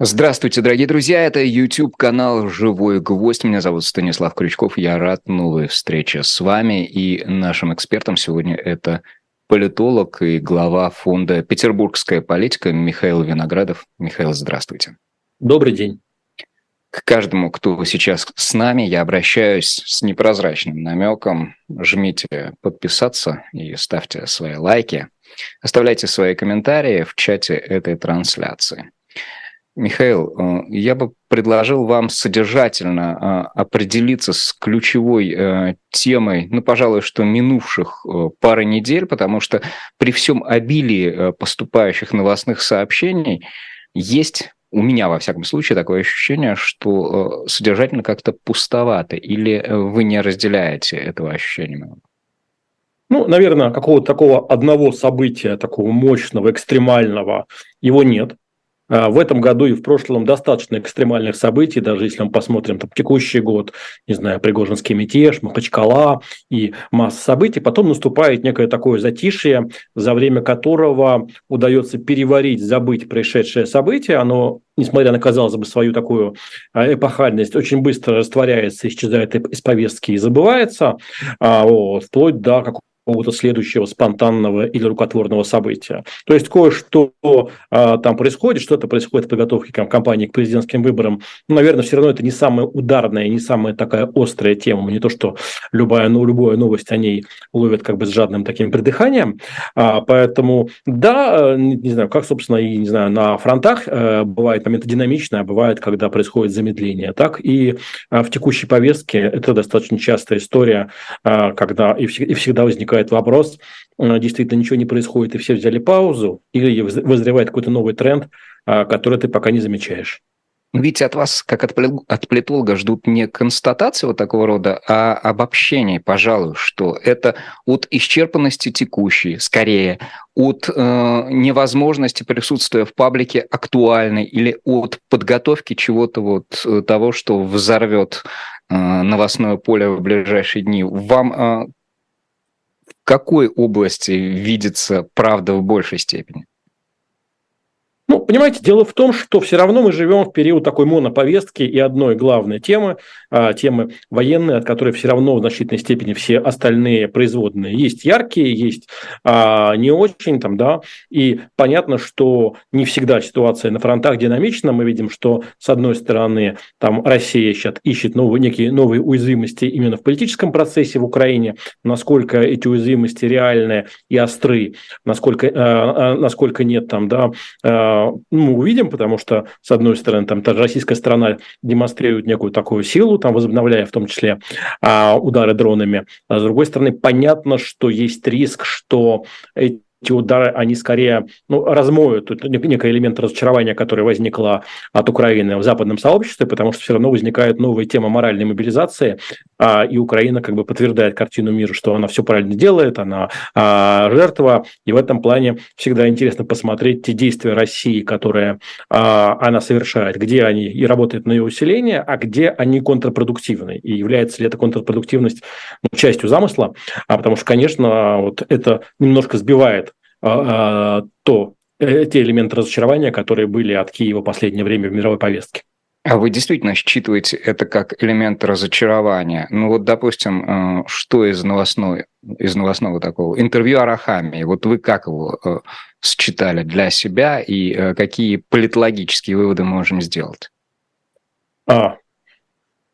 Здравствуйте, дорогие друзья. Это YouTube-канал «Живой гвоздь». Меня зовут Станислав Крючков. Я рад новой встрече с вами. И нашим экспертом сегодня это политолог и глава фонда «Петербургская политика» Михаил Виноградов. Михаил, здравствуйте. Добрый день. К каждому, кто сейчас с нами, я обращаюсь с непрозрачным намеком. Жмите подписаться и ставьте свои лайки. Оставляйте свои комментарии в чате этой трансляции. Михаил, э, я бы предложил вам содержательно э, определиться с ключевой э, темой, ну, пожалуй, что минувших пары недель, потому что при всем обилии поступающих новостных сообщений есть у меня, во всяком случае, такое ощущение, что содержательно как-то пустовато, или вы не разделяете этого ощущения? Ну, наверное, какого-то такого одного события, такого мощного, экстремального, его нет. А, в этом году и в прошлом достаточно экстремальных событий, даже если мы посмотрим там, текущий год, не знаю, Пригожинский мятеж, Махачкала и масса событий, потом наступает некое такое затишье, за время которого удается переварить, забыть происшедшее событие, оно несмотря на, казалось бы, свою такую а, эпохальность, очень быстро растворяется, исчезает из повестки и забывается, а, вот, вплоть до какого-то следующего спонтанного или рукотворного события. То есть кое-что а, там происходит, что-то происходит в подготовке там, кампании к президентским выборам. Ну, наверное, все равно это не самая ударная, не самая такая острая тема. Не то, что любая, ну, любая новость о ней ловят как бы с жадным таким придыханием. А, поэтому, да, не, не знаю, как, собственно, и, не знаю, на фронтах э, бывает моменты динамичные, а бывает, когда происходит замедление. Так и а, в текущей повестке это достаточно частая история, а, когда и, и всегда возникает возникает вопрос, э, действительно ничего не происходит, и все взяли паузу, или вызревает какой-то новый тренд, а, который ты пока не замечаешь. Ведь от вас, как от, от политолога, ждут не констатации вот такого рода, а обобщение, пожалуй, что это от исчерпанности текущей, скорее, от э, невозможности присутствия в паблике актуальной или от подготовки чего-то вот э, того, что взорвет э, новостное поле в ближайшие дни. Вам э, какой области видится правда в большей степени? Ну, понимаете, дело в том, что все равно мы живем в период такой моноповестки и одной главной темы, а, темы военной, от которой все равно в значительной степени все остальные производные. Есть яркие, есть а, не очень, там, да, и понятно, что не всегда ситуация на фронтах динамична. Мы видим, что, с одной стороны, там Россия сейчас ищет новые, некие новые уязвимости именно в политическом процессе в Украине, насколько эти уязвимости реальные и остры, насколько, а, а, насколько нет там, да, ну, мы увидим, потому что, с одной стороны, там та российская сторона демонстрирует некую такую силу, там возобновляя в том числе а, удары дронами, а с другой стороны, понятно, что есть риск, что эти эти удары, они скорее ну, размоют некий элемент разочарования, который возникло от Украины в западном сообществе, потому что все равно возникает новая тема моральной мобилизации, а, и Украина как бы подтверждает картину мира, что она все правильно делает, она а, жертва, и в этом плане всегда интересно посмотреть те действия России, которые а, она совершает, где они и работают на ее усиление, а где они контрпродуктивны, и является ли эта контрпродуктивность ну, частью замысла, а потому что, конечно, вот это немножко сбивает то э, те элементы разочарования, которые были от Киева в последнее время в мировой повестке. А вы действительно считываете это как элемент разочарования? Ну вот, допустим, э, что из новостного, из новостного такого? Интервью Арахами. Вот вы как его э, считали для себя и какие политологические выводы можем сделать? А,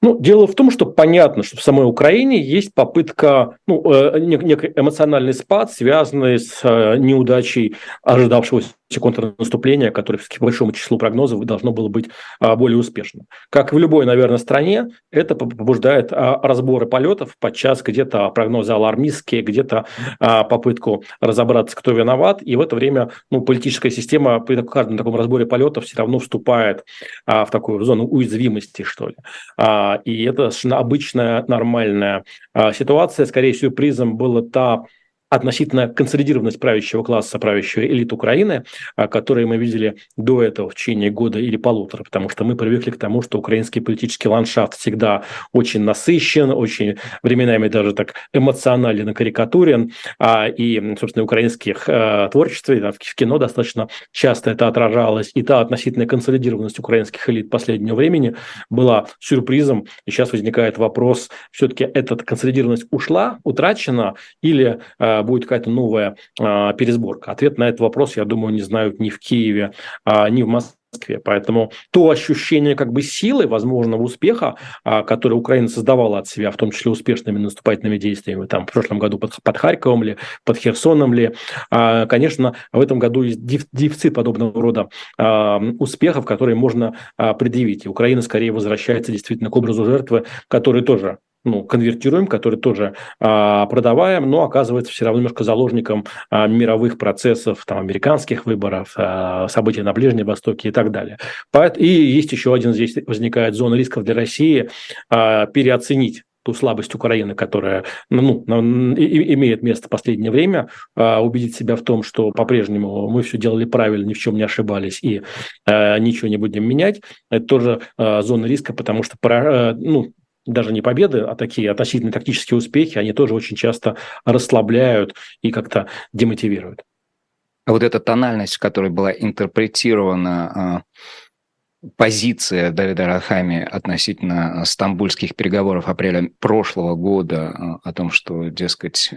ну, дело в том, что понятно, что в самой Украине есть попытка, ну, э, некий эмоциональный спад, связанный с э, неудачей ожидавшегося контрнаступления, которое по большому числу прогнозов должно было быть а, более успешным. Как в любой, наверное, стране, это побуждает а, разборы полетов, подчас где-то прогнозы алармистские, где-то а, попытку разобраться, кто виноват, и в это время ну, политическая система при каждом таком разборе полетов все равно вступает в такую зону уязвимости, что ли. И это совершенно обычная, нормальная ситуация. Скорее, сюрпризом была та относительно консолидированность правящего класса, правящей элиты Украины, а, которые мы видели до этого в течение года или полутора, потому что мы привыкли к тому, что украинский политический ландшафт всегда очень насыщен, очень временами даже так эмоционален и карикатурен, а, и, собственно, украинских а, творчестве, в кино достаточно часто это отражалось, и та относительная консолидированность украинских элит последнего времени была сюрпризом, и сейчас возникает вопрос, все-таки эта консолидированность ушла, утрачена, или будет какая-то новая э, пересборка? Ответ на этот вопрос, я думаю, не знают ни в Киеве, э, ни в Москве. Поэтому то ощущение как бы силы возможного успеха, которое Украина создавала от себя, в том числе успешными наступательными действиями, там в прошлом году под, под Харьковом ли, под Херсоном ли, конечно, в этом году есть дефицит подобного рода успехов, которые можно предъявить. И Украина скорее возвращается действительно к образу жертвы, который тоже ну, конвертируем, который тоже а, продаваем, но оказывается все равно немножко заложником а, мировых процессов, там, американских выборов, а, событий на Ближнем Востоке и так далее. И есть еще один здесь возникает зона рисков для России а, переоценить ту слабость Украины, которая ну, имеет место в последнее время, а, убедить себя в том, что по-прежнему мы все делали правильно, ни в чем не ошибались и а, ничего не будем менять, это тоже а, зона риска, потому что ну, даже не победы, а такие относительно тактические успехи, они тоже очень часто расслабляют и как-то демотивируют. А вот эта тональность, в которой была интерпретирована а, позиция Давида Рахами относительно стамбульских переговоров апреля прошлого года а, о том, что, дескать,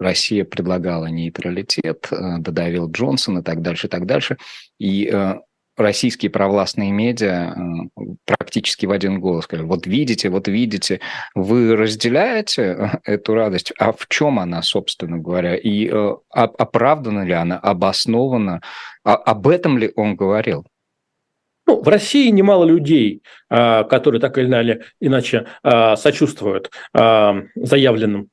Россия предлагала нейтралитет, додавил Джонсон и так дальше, и так дальше. И российские провластные медиа э, практически в один голос сказали, вот видите, вот видите, вы разделяете э, эту радость, а в чем она, собственно говоря, и э, оправдана ли она, обоснована, а об этом ли он говорил? Ну, в России немало людей, а, которые так или иначе а, сочувствуют а, заявленным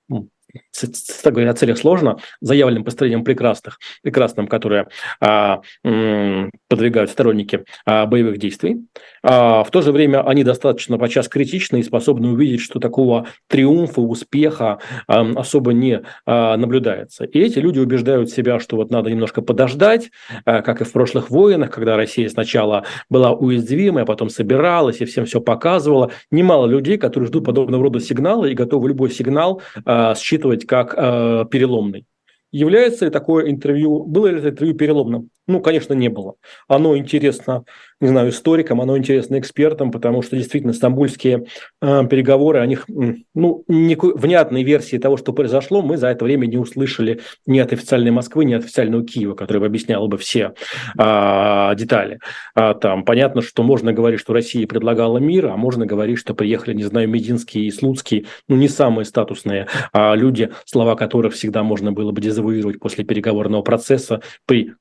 так говоря, о целях сложно, заявленным построением прекрасных, прекрасным, которые а, м, подвигают сторонники а, боевых действий. А, в то же время они достаточно подчас критичны и способны увидеть, что такого триумфа, успеха а, особо не а, наблюдается. И эти люди убеждают себя, что вот надо немножко подождать, а, как и в прошлых войнах, когда Россия сначала была уязвимой, а потом собиралась и всем все показывала. Немало людей, которые ждут подобного рода сигналы и готовы любой сигнал а, считывать как э, переломный. Является ли такое интервью, было ли это интервью переломным? Ну, конечно, не было. Оно интересно не знаю, историкам, оно интересно экспертам, потому что действительно стамбульские э, переговоры, о них, ну, никакой внятной версии того, что произошло, мы за это время не услышали ни от официальной Москвы, ни от официального Киева, который бы объяснял бы все э, детали. А, там понятно, что можно говорить, что Россия предлагала мир, а можно говорить, что приехали, не знаю, Мединский и Слуцкий, ну, не самые статусные а люди, слова которых всегда можно было бы дезавуировать после переговорного процесса при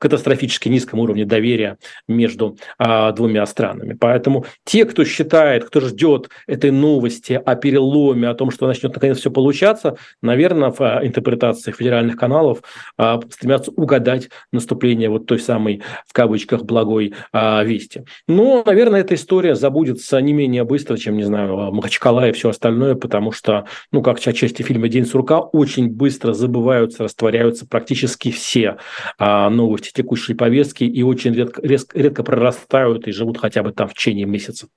катастрофически низком уровне доверия между а, двумя странами. Поэтому те, кто считает, кто ждет этой новости о переломе, о том, что начнет наконец все получаться, наверное, в а, интерпретациях федеральных каналов а, стремятся угадать наступление вот той самой, в кавычках, благой а, вести. Но, наверное, эта история забудется не менее быстро, чем, не знаю, Махачкала и все остальное, потому что, ну, как отчасти фильма «День сурка», очень быстро забываются, растворяются практически все новости текущей повестки и очень редко, редко, редко прорастают и живут хотя бы там в течение месяца.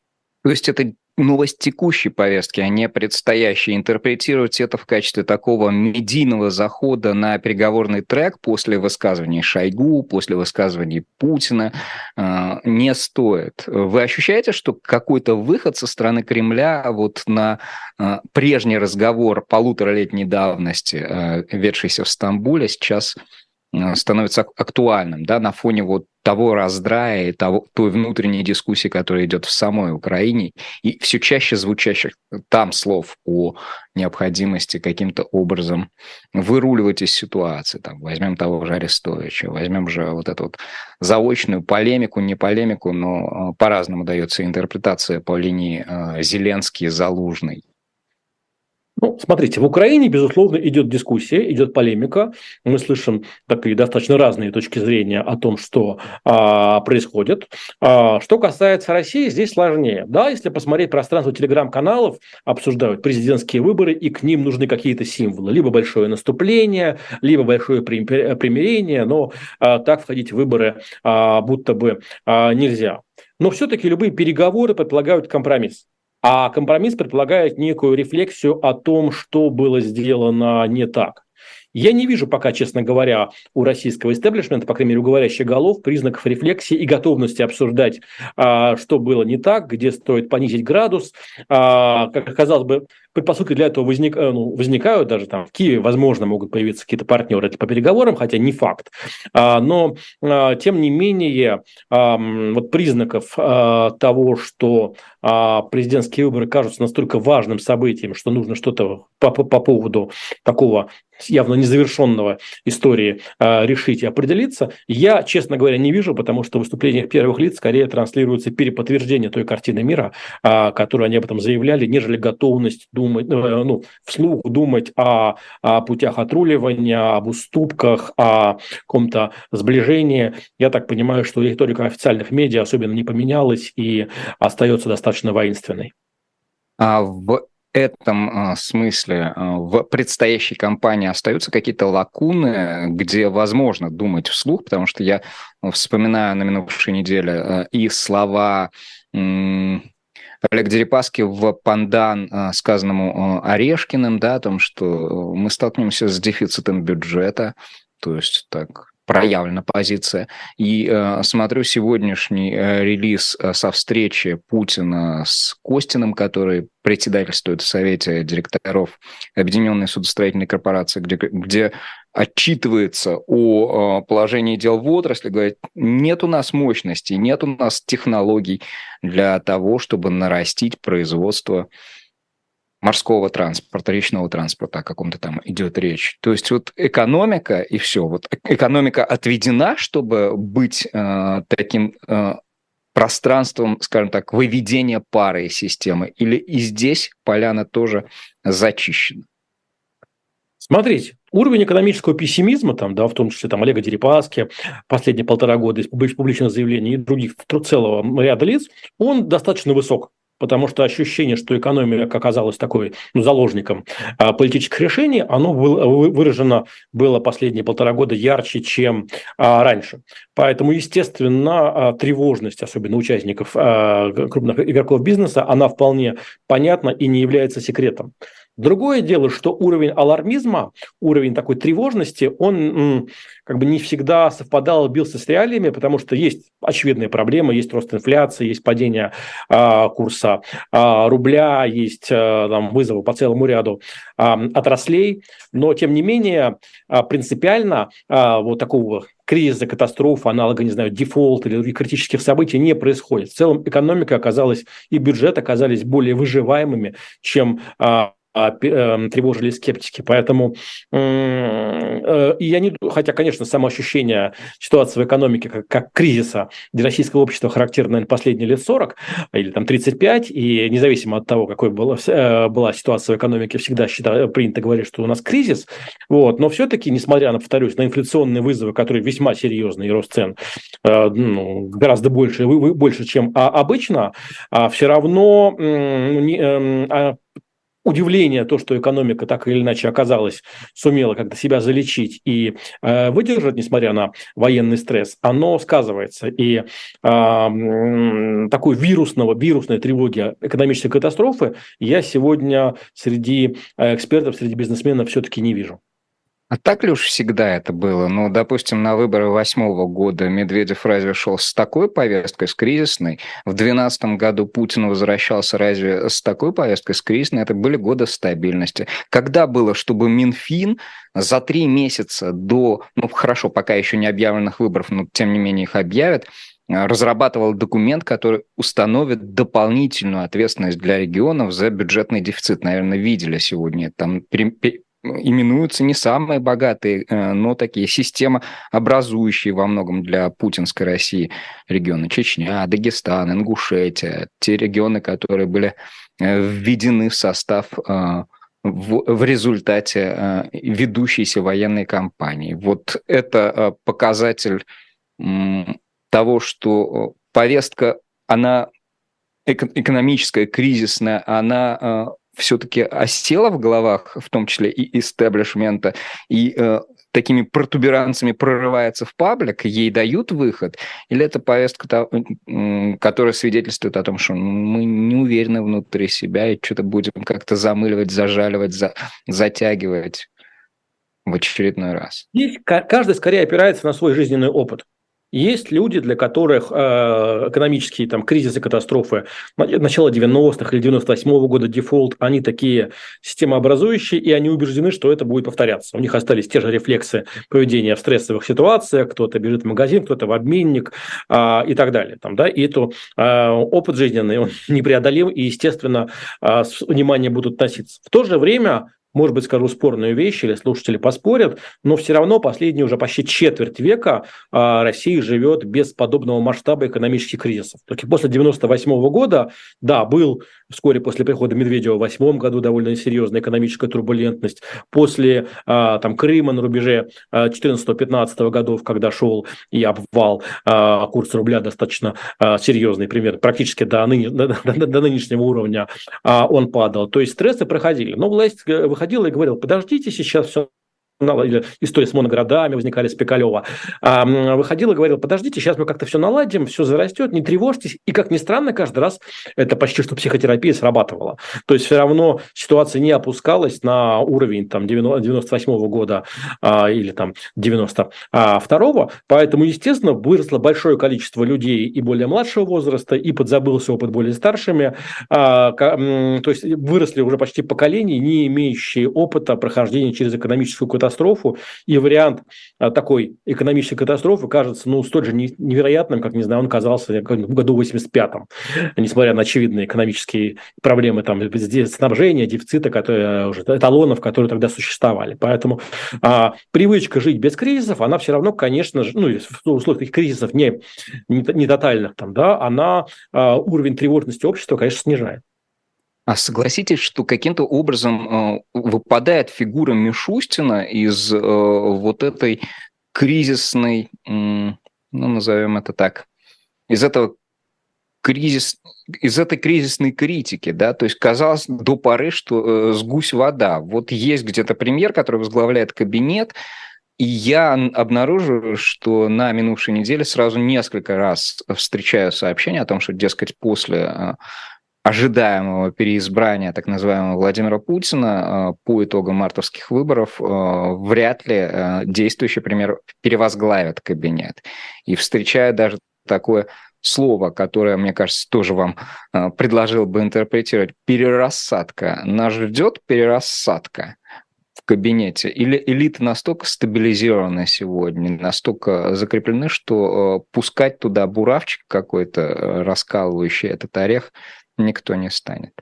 То есть это новость текущей повестки, а не предстоящей. Интерпретировать это в качестве такого медийного захода на переговорный трек после высказываний Шойгу, после высказываний Путина э, не стоит. Вы ощущаете, что какой-то выход со стороны Кремля вот на э, прежний разговор полуторалетней давности, э, ведшийся в Стамбуле, сейчас становится актуальным да, на фоне вот того раздрая и того, той внутренней дискуссии, которая идет в самой Украине, и все чаще звучащих там слов о необходимости каким-то образом выруливать из ситуации. Там, возьмем того же Арестовича, возьмем же вот эту вот заочную полемику, не полемику, но э, по-разному дается интерпретация по линии э, Зеленский-Залужный. Ну, смотрите, в Украине, безусловно, идет дискуссия, идет полемика. Мы слышим такие достаточно разные точки зрения о том, что а, происходит. А, что касается России, здесь сложнее. Да, если посмотреть пространство телеграм-каналов, обсуждают президентские выборы, и к ним нужны какие-то символы. Либо большое наступление, либо большое примирение, но а, так входить в выборы а, будто бы а, нельзя. Но все-таки любые переговоры предполагают компромисс. А компромисс предполагает некую рефлексию о том, что было сделано не так. Я не вижу пока, честно говоря, у российского истеблишмента, по крайней мере, у говорящих голов, признаков рефлексии и готовности обсуждать, а, что было не так, где стоит понизить градус. А, как казалось бы, предпосылки для этого возник, э, ну, возникают, даже там в Киеве, возможно, могут появиться какие-то партнеры по переговорам, хотя не факт. А, но, тем не менее, вот признаков того, что президентские выборы кажутся настолько важным событием, что нужно что-то по, по поводу такого явно незавершенного истории э, решить и определиться, я, честно говоря, не вижу, потому что в выступлениях первых лиц скорее транслируется переподтверждение той картины мира, э, которую они об этом заявляли, нежели готовность думать, э, ну, вслух думать о, о путях отруливания, об уступках, о каком-то сближении. Я так понимаю, что риторика официальных медиа особенно не поменялась и остается достаточно воинственной. А в этом а, смысле а, в предстоящей кампании остаются какие-то лакуны, где возможно думать вслух, потому что я вспоминаю на минувшей неделе а, и слова Олег Дерипаски в пандан, сказанному Орешкиным, да, о том, что мы столкнемся с дефицитом бюджета, то есть так проявлена позиция. И э, смотрю сегодняшний э, релиз э, со встречи Путина с Костиным, который председательствует в Совете директоров Объединенной судостроительной корпорации, где, где отчитывается о э, положении дел в отрасли, говорит, нет у нас мощности, нет у нас технологий для того, чтобы нарастить производство морского транспорта, речного транспорта, о каком-то там идет речь. То есть вот экономика и все. Вот экономика отведена, чтобы быть э, таким э, пространством, скажем так, выведения пары из системы? Или и здесь поляна тоже зачищена? Смотрите, уровень экономического пессимизма, там, да, в том числе там, Олега Дерипаски, последние полтора года из публичных заявлений и других целого ряда лиц, он достаточно высок потому что ощущение, что экономика оказалась такой ну, заложником а, политических решений, оно было, выражено было последние полтора года ярче, чем а, раньше. Поэтому, естественно, а, тревожность, особенно участников крупных игроков бизнеса, она вполне понятна и не является секретом. Другое дело, что уровень алармизма, уровень такой тревожности, он как бы не всегда совпадал, бился с реалиями, потому что есть очевидные проблемы, есть рост инфляции, есть падение а, курса а, рубля, есть а, там, вызовы по целому ряду а, отраслей, но тем не менее а, принципиально а, вот такого кризиса, катастрофы, аналога, не знаю, дефолта или других критических событий не происходит. В целом экономика оказалась и бюджет оказались более выживаемыми, чем эм, тревожили скептики. Поэтому э, я не... Хотя, конечно, само ощущение ситуации в экономике как, как кризиса для российского общества характерно, наверное, последние лет 40 или там 35, и независимо от того, какой была, э, была ситуация в экономике, всегда считаю, принято говорить, что у нас кризис. Вот. Но все-таки, несмотря на, повторюсь, на инфляционные вызовы, которые весьма серьезные, и рост цен э, ну, гораздо больше, больше, чем обычно, а все равно эм, а удивление, то, что экономика так или иначе оказалась, сумела как-то себя залечить и э, выдержать, несмотря на военный стресс, оно сказывается. И э, такой вирусного, вирусной тревоги экономической катастрофы я сегодня среди э, экспертов, среди бизнесменов все-таки не вижу. А так ли уж всегда это было? Ну, допустим, на выборы восьмого года Медведев разве шел с такой повесткой, с кризисной? В двенадцатом году Путин возвращался разве с такой повесткой, с кризисной? Это были годы стабильности. Когда было, чтобы Минфин за три месяца до, ну, хорошо, пока еще не объявленных выборов, но тем не менее их объявят, разрабатывал документ, который установит дополнительную ответственность для регионов за бюджетный дефицит. Наверное, видели сегодня. Там именуются не самые богатые, э, но такие системообразующие во многом для путинской России регионы. Чечня, Дагестан, Ингушетия, те регионы, которые были э, введены в состав э, в, в результате ведущейся военной кампании. Вот это показатель того, что повестка, она экономическая, кризисная, она все-таки осела в головах, в том числе и истеблишмента, и э, такими протуберанцами прорывается в паблик, ей дают выход, или это повестка, которая свидетельствует о том, что мы не уверены внутри себя и что-то будем как-то замыливать, зажаливать, за, затягивать в очередной раз? Здесь каждый скорее опирается на свой жизненный опыт. Есть люди, для которых э, экономические там, кризисы, катастрофы начала 90-х или 98-го года, дефолт, они такие системообразующие, и они убеждены, что это будет повторяться. У них остались те же рефлексы поведения в стрессовых ситуациях, кто-то бежит в магазин, кто-то в обменник э, и так далее. Там, да? И это э, опыт жизненный, он непреодолим, и, естественно, э, с вниманием будут относиться. В то же время может быть, скажу спорную вещь, или слушатели поспорят, но все равно последние уже почти четверть века а, Россия живет без подобного масштаба экономических кризисов. Только после 98 года, да, был вскоре после прихода Медведева в 2008 году довольно серьезная экономическая турбулентность. После а, там, Крыма на рубеже 14-15 а, годов, когда шел и обвал, курс рубля достаточно серьезный, пример, практически до, ныне, до, до, до нынешнего уровня он падал. То есть стрессы проходили. Но власть э, выходила и говорила, подождите, сейчас все история с моноградами возникали с Пикалева, выходил и говорил, подождите, сейчас мы как-то все наладим, все зарастет, не тревожьтесь. И, как ни странно, каждый раз это почти что психотерапия срабатывала. То есть все равно ситуация не опускалась на уровень там, 98 -го года а, или там 92-го. Поэтому, естественно, выросло большое количество людей и более младшего возраста, и подзабылся опыт более старшими. А, то есть выросли уже почти поколения, не имеющие опыта прохождения через экономическую катастрофу катастрофу, и вариант а, такой экономической катастрофы кажется ну, столь же невероятным, как, не знаю, он казался в году 85-м, несмотря на очевидные экономические проблемы там, снабжения, дефицита, которые, уже, эталонов, которые тогда существовали. Поэтому а, привычка жить без кризисов, она все равно, конечно же, ну, в условиях кризисов не, не, не тотальных, там, да, она а, уровень тревожности общества, конечно, снижает. А согласитесь, что каким-то образом э, выпадает фигура Мишустина из э, вот этой кризисной, ну, назовем это так, из этого кризис, из этой кризисной критики, да, то есть казалось до поры, что э, с вода. Вот есть где-то премьер, который возглавляет кабинет, и я обнаружил, что на минувшей неделе сразу несколько раз встречаю сообщение о том, что, дескать, после э, ожидаемого переизбрания так называемого Владимира Путина э, по итогам мартовских выборов э, вряд ли э, действующий премьер перевозглавит кабинет. И встречая даже такое слово, которое, мне кажется, тоже вам предложил бы интерпретировать, перерассадка. Нас ждет перерассадка в кабинете? Или элита настолько стабилизирована сегодня, настолько закреплены, что пускать туда буравчик какой-то, раскалывающий этот орех, никто не станет.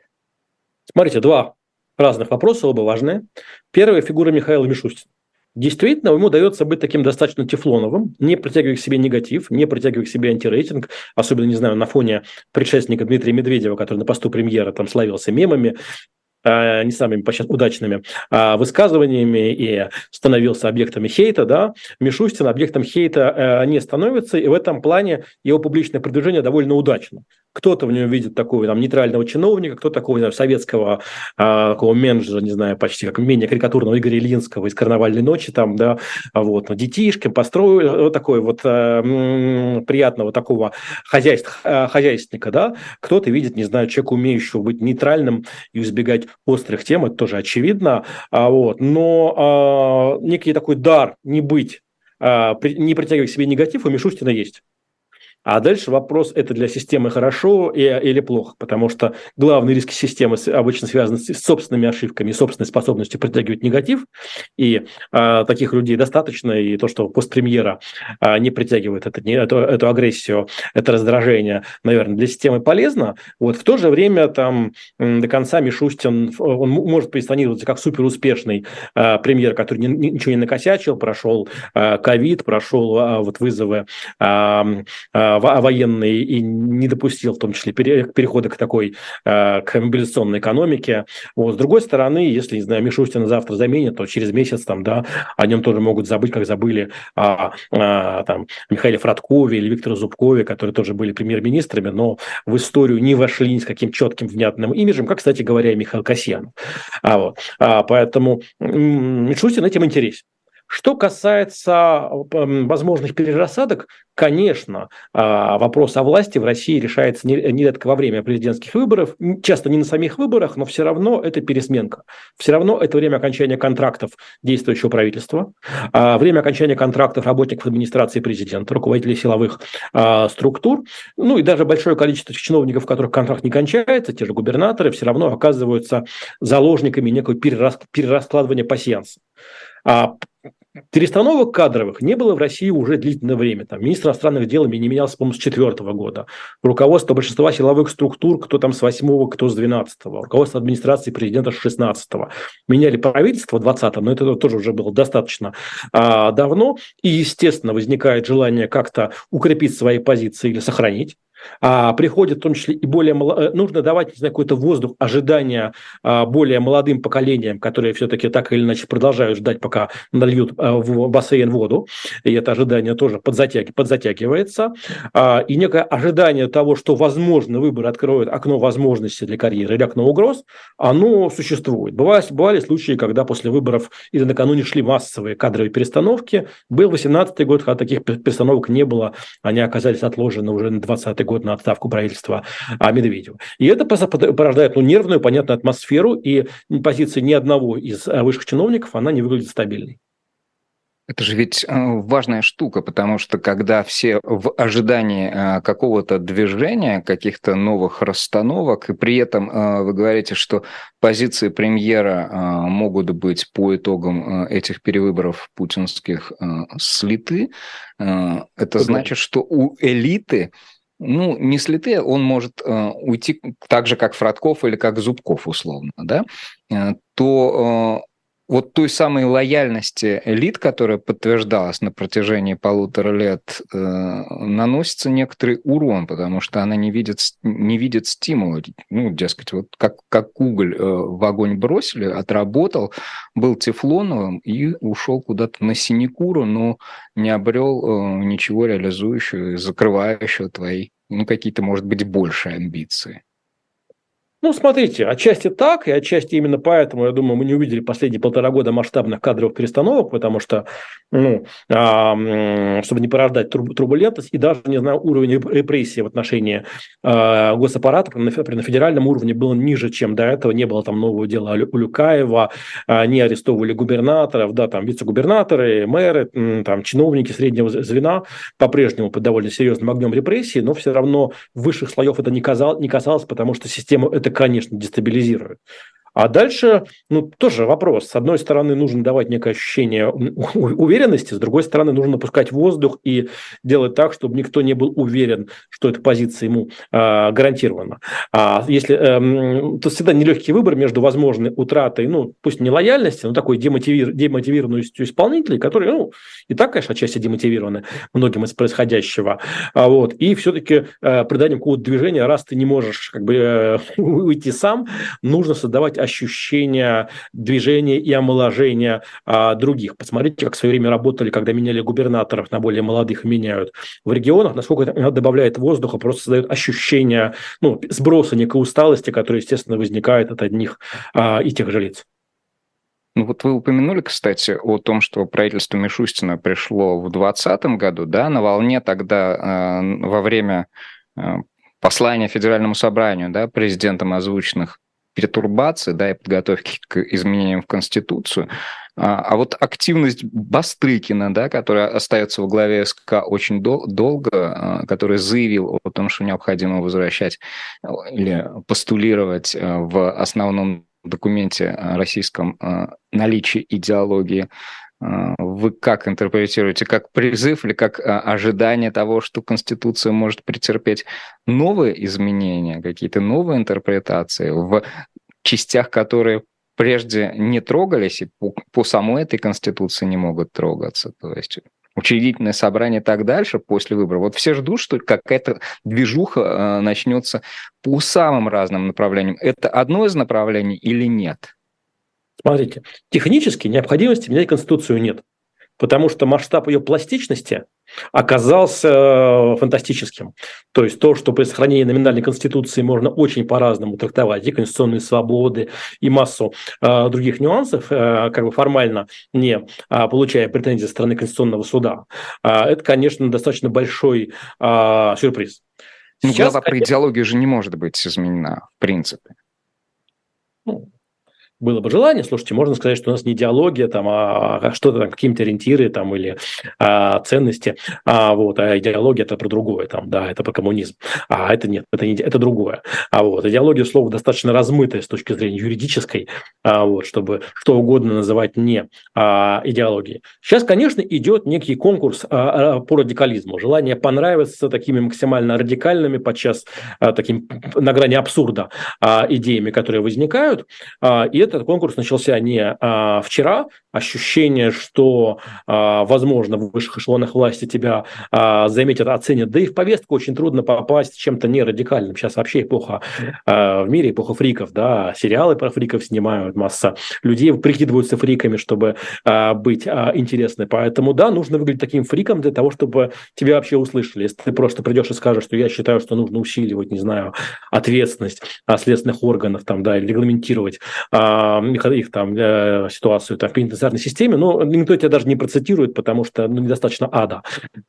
Смотрите, два разных вопроса, оба важные. Первая фигура Михаила Мишустина. Действительно, ему удается быть таким достаточно тефлоновым, не притягивая к себе негатив, не притягивая к себе антирейтинг, особенно, не знаю, на фоне предшественника Дмитрия Медведева, который на посту премьера там славился мемами, а, не самыми сейчас удачными а, высказываниями и становился объектами хейта, да, Мишустин объектом хейта э, не становится, и в этом плане его публичное продвижение довольно удачно. Кто-то в нем видит такого там, нейтрального чиновника, кто такого не советского а, такого менеджера, не знаю, почти как менее карикатурного Игоря Ильинского из «Карнавальной ночи», там, да, вот, детишки, построил вот такой вот а, приятного такого хозяйств, а, хозяйственника, да, кто-то видит, не знаю, человека, умеющего быть нейтральным и избегать острых тем, это тоже очевидно, а, вот, но а, некий такой дар не быть, а, не притягивать к себе негатив у Мишустина есть. А дальше вопрос, это для системы хорошо или плохо, потому что главный риск системы обычно связан с собственными ошибками, собственной способностью притягивать негатив, и а, таких людей достаточно, и то, что постпремьера а, не притягивает это, не, эту, эту агрессию, это раздражение, наверное, для системы полезно. Вот в то же время там до конца Мишустин, он может позиционироваться как суперуспешный а, премьер, который ни, ничего не накосячил, прошел ковид, а, прошел а, вот вызовы а, военный и не допустил в том числе перехода к такой к мобилизационной экономике. Вот. С другой стороны, если, не знаю, Мишустина завтра заменят, то через месяц там, да, о нем тоже могут забыть, как забыли о, о там, Михаиле Фродкове или Викторе Зубкове, которые тоже были премьер-министрами, но в историю не вошли ни с каким четким, внятным имиджем, как, кстати говоря, и Михаил Касьянов. А, вот. а, поэтому Мишустин этим интересен. Что касается возможных перерасадок, конечно, а, вопрос о власти в России решается нередко во время президентских выборов, часто не на самих выборах, но все равно это пересменка. Все равно это время окончания контрактов действующего правительства, а, время окончания контрактов работников администрации президента, руководителей силовых а, структур, ну и даже большое количество чиновников, у которых контракт не кончается, те же губернаторы, все равно оказываются заложниками некого перераскладывания пассианса. Перестановок кадровых не было в России уже длительное время. Там, министр иностранных дел не менялся, по-моему, с четвертого года. Руководство большинства силовых структур, кто там с восьмого, кто с двенадцатого. Руководство администрации президента с шестнадцатого. Меняли правительство в двадцатом, но это тоже уже было достаточно а, давно. И, естественно, возникает желание как-то укрепить свои позиции или сохранить а, приходит в том числе и более э, нужно давать не знаю, какой-то воздух ожидания а, более молодым поколениям, которые все-таки так или иначе продолжают ждать, пока нальют а, в бассейн воду, и это ожидание тоже подзатяг, подзатягивается, а, и некое ожидание того, что, возможно, выборы откроют окно возможностей для карьеры или окно угроз, оно существует. Бывали, бывали случаи, когда после выборов или накануне шли массовые кадровые перестановки. Был 18-й год, когда таких перестановок не было, они оказались отложены уже на 20 год на отставку правительства а, Медведева. И это порождает ну, нервную, понятную атмосферу, и позиция ни одного из а, высших чиновников, она не выглядит стабильной. Это же ведь э, важная штука, потому что когда все в ожидании э, какого-то движения, каких-то новых расстановок, и при этом э, вы говорите, что позиции премьера могут быть по итогам этих перевыборов путинских слиты, это значит, что у элиты ну, не слиты, он может э, уйти так же, как Фродков или как Зубков, условно, да, э, то э, вот той самой лояльности элит, которая подтверждалась на протяжении полутора лет, э, наносится некоторый урон, потому что она не видит, не видит стимула. Ну, дескать, вот как, как уголь э, в огонь бросили, отработал, был тефлоновым и ушел куда-то на синекуру, но не обрел э, ничего реализующего, закрывающего твои, ну, какие-то, может быть, большие амбиции. Ну, смотрите, отчасти так, и отчасти именно поэтому, я думаю, мы не увидели последние полтора года масштабных кадровых перестановок, потому что, ну, а, чтобы не порождать турбулентность, и даже, не знаю, уровень репрессии в отношении а, госаппарата на, на федеральном уровне был ниже, чем до этого, не было там нового дела у Люкаева, а, не арестовывали губернаторов, да, там вице-губернаторы, мэры, там чиновники среднего звена по-прежнему под довольно серьезным огнем репрессий, но все равно высших слоев это не, казалось, не касалось, потому что система это это, конечно, дестабилизирует. А дальше, ну, тоже вопрос. С одной стороны, нужно давать некое ощущение уверенности, с другой стороны, нужно пускать воздух и делать так, чтобы никто не был уверен, что эта позиция ему э, гарантирована. А если, э, то всегда нелегкий выбор между возможной утратой, ну, пусть не лояльности, но такой демотивир, демотивированностью исполнителей, которые, ну, и так, конечно, отчасти демотивированы многим из происходящего. А вот, и все-таки э, приданием какого-то движения, раз ты не можешь как бы э, уйти сам, нужно создавать ощущение движения и омоложения а, других. Посмотрите, как в свое время работали, когда меняли губернаторов на более молодых меняют в регионах, насколько это добавляет воздуха, просто создает ощущение ну, сброса некой усталости, которая, естественно, возникает от одних а, и тех же лиц. Ну вот вы упомянули, кстати, о том, что правительство Мишустина пришло в 2020 году, да, на волне тогда э, во время э, послания Федеральному собранию, да, президентом озвученных перетурбации, да, и подготовки к изменениям в Конституцию. А, а вот активность Бастрыкина, да, которая остается во главе СК очень дол- долго, а, который заявил о том, что необходимо возвращать или постулировать а, в основном документе российском наличие идеологии вы как интерпретируете, как призыв или как а, ожидание того, что Конституция может претерпеть новые изменения, какие-то новые интерпретации в частях, которые прежде не трогались и по, по самой этой Конституции не могут трогаться? То есть учредительное собрание и так дальше после выборов. Вот все ждут, что какая-то движуха э, начнется по самым разным направлениям. Это одно из направлений или нет? Смотрите, технически необходимости менять Конституцию нет потому что масштаб ее пластичности оказался э, фантастическим. То есть то, что при сохранении номинальной конституции можно очень по-разному трактовать, и конституционные свободы, и массу э, других нюансов, э, как бы формально не э, получая претензии со стороны Конституционного суда, э, это, конечно, достаточно большой э, сюрприз. Ну, Сейчас, глава про идеологию же не может быть изменена, в принципе. Было бы желание, слушайте, можно сказать, что у нас не идеология, там, а, а что-то там, какие-то ориентиры там, или а, ценности, а, вот, а идеология это про другое, там, да, это про коммунизм, а это нет, это, не, это другое. А вот, идеология слово достаточно размытое с точки зрения юридической, а, вот, чтобы что угодно называть не а, идеологией. Сейчас, конечно, идет некий конкурс а, а, по радикализму, желание понравиться такими максимально радикальными, подчас а, таким на грани абсурда а, идеями, которые возникают, а, и этот конкурс начался не а, вчера. Ощущение, что, а, возможно, в высших эшелонах власти тебя а, заметят, оценят. Да и в повестку очень трудно попасть чем-то не радикальным. Сейчас вообще эпоха а, в мире, эпоха фриков. Да? Сериалы про фриков снимают, масса людей прикидываются фриками, чтобы а, быть а, интересны. Поэтому, да, нужно выглядеть таким фриком для того, чтобы тебя вообще услышали. Если ты просто придешь и скажешь, что я считаю, что нужно усиливать, не знаю, ответственность следственных органов, там, да, или регламентировать а, их там э, ситуацию там, в пенитенциарной системе, но никто тебя даже не процитирует, потому что ну, недостаточно ада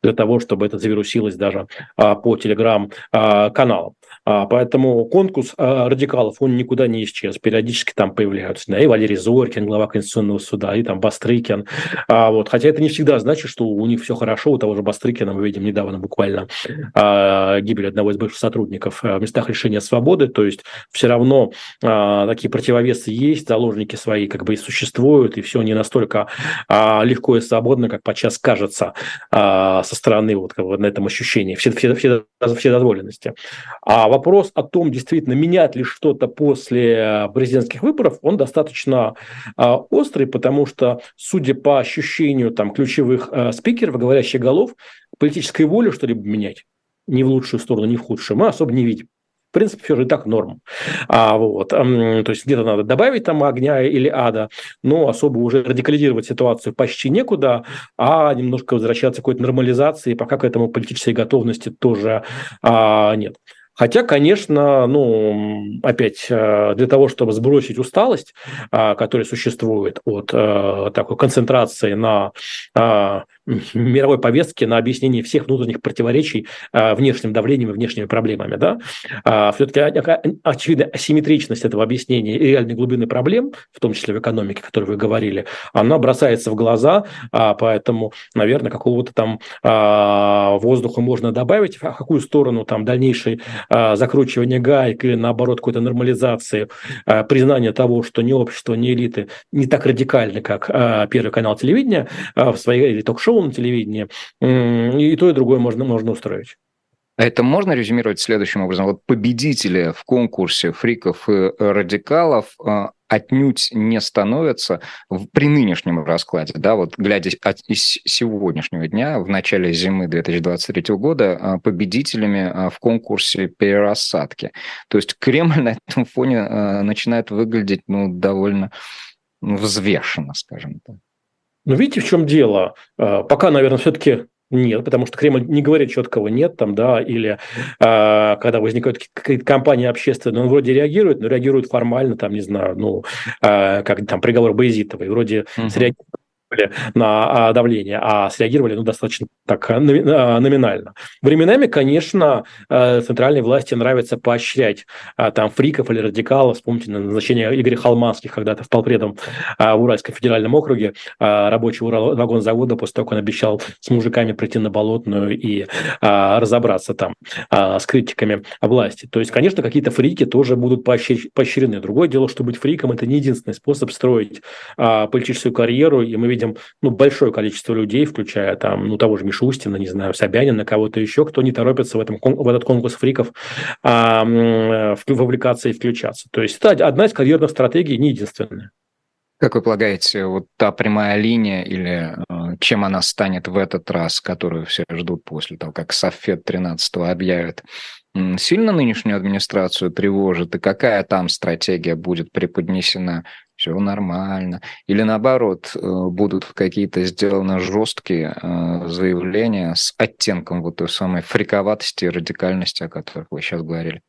для того, чтобы это завирусилось даже а, по телеграм-каналам. А, поэтому конкурс а, радикалов, он никуда не исчез. Периодически там появляются да, и Валерий Зорькин, глава Конституционного суда, и там Бастрыкин. А, вот. Хотя это не всегда значит, что у них все хорошо. У того же Бастрыкина мы видим недавно буквально а, гибель одного из бывших сотрудников а, в местах лишения свободы. То есть все равно а, такие противовесы есть, заложники свои как бы и существуют, и все не настолько а, легко и свободно, как подчас кажется а, со стороны вот как бы, на этом ощущении все, все, все, все дозволенности. А вопрос о том, действительно, менять ли что-то после президентских выборов, он достаточно а, острый, потому что, судя по ощущению там, ключевых а, спикеров, говорящих голов, политической воли что-либо менять ни в лучшую сторону, ни в худшую, мы особо не видим. В принципе, все же и так норм. А, вот, то есть где-то надо добавить там огня или ада, но особо уже радикализировать ситуацию почти некуда, а немножко возвращаться к какой-то нормализации, пока к этому политической готовности тоже а, нет. Хотя, конечно, ну, опять, э, для того, чтобы сбросить усталость, а, которая существует от э, такой концентрации на а, мировой повестке, на объяснении всех внутренних противоречий а, внешним давлением и внешними проблемами, да, все-таки очевидно асимметричность этого объяснения и реальной глубины проблем, в том числе в экономике, о которой вы говорили, она бросается в глаза, поэтому, наверное, какого-то там воздуха можно добавить, в какую сторону там дальнейший а, закручивания гаек или, наоборот, какой-то нормализации, а, признания того, что ни общество, ни элиты не так радикальны, как а, Первый канал телевидения в своей или ток-шоу на телевидении, и то, и другое можно, можно устроить. Это можно резюмировать следующим образом. Вот победители в конкурсе фриков и радикалов отнюдь не становятся в, при нынешнем раскладе, да, вот глядя от, из сегодняшнего дня, в начале зимы 2023 года, а, победителями а, в конкурсе перерассадки. То есть Кремль на этом фоне а, начинает выглядеть, ну, довольно взвешенно, скажем так. Ну, видите, в чем дело? Пока, наверное, все-таки нет, потому что Кремль не говорит четкого нет, там, да, или э, когда возникают какие-то компании общественные, он вроде реагирует, но реагирует формально, там, не знаю, ну, э, как там приговор Боязитовой, вроде uh-huh. среагирует на а, давление, а среагировали ну, достаточно так а, номинально. Временами, конечно, э, центральной власти нравится поощрять а, там фриков или радикалов. Вспомните назначение Игоря Холманских когда-то в полпредом в Уральском федеральном округе рабочего вагонзавода после того, как он обещал с мужиками прийти на Болотную и разобраться там с критиками власти. То есть, конечно, какие-то фрики тоже будут поощрены. Другое дело, что быть фриком – это не единственный способ строить политическую карьеру, и мы видим видим ну, большое количество людей, включая там, ну, того же Мишустина, не знаю, Собянина, кого-то еще, кто не торопится в, этом, в этот конкурс фриков а, вовлекаться и включаться. То есть это одна из карьерных стратегий, не единственная. Как вы полагаете, вот та прямая линия или э, чем она станет в этот раз, которую все ждут после того, как Софет 13 объявит, сильно нынешнюю администрацию тревожит, и какая там стратегия будет преподнесена все нормально. Или наоборот, э, будут какие-то сделаны жесткие э, заявления с оттенком вот той самой фриковатости и радикальности, о которых вы сейчас говорили.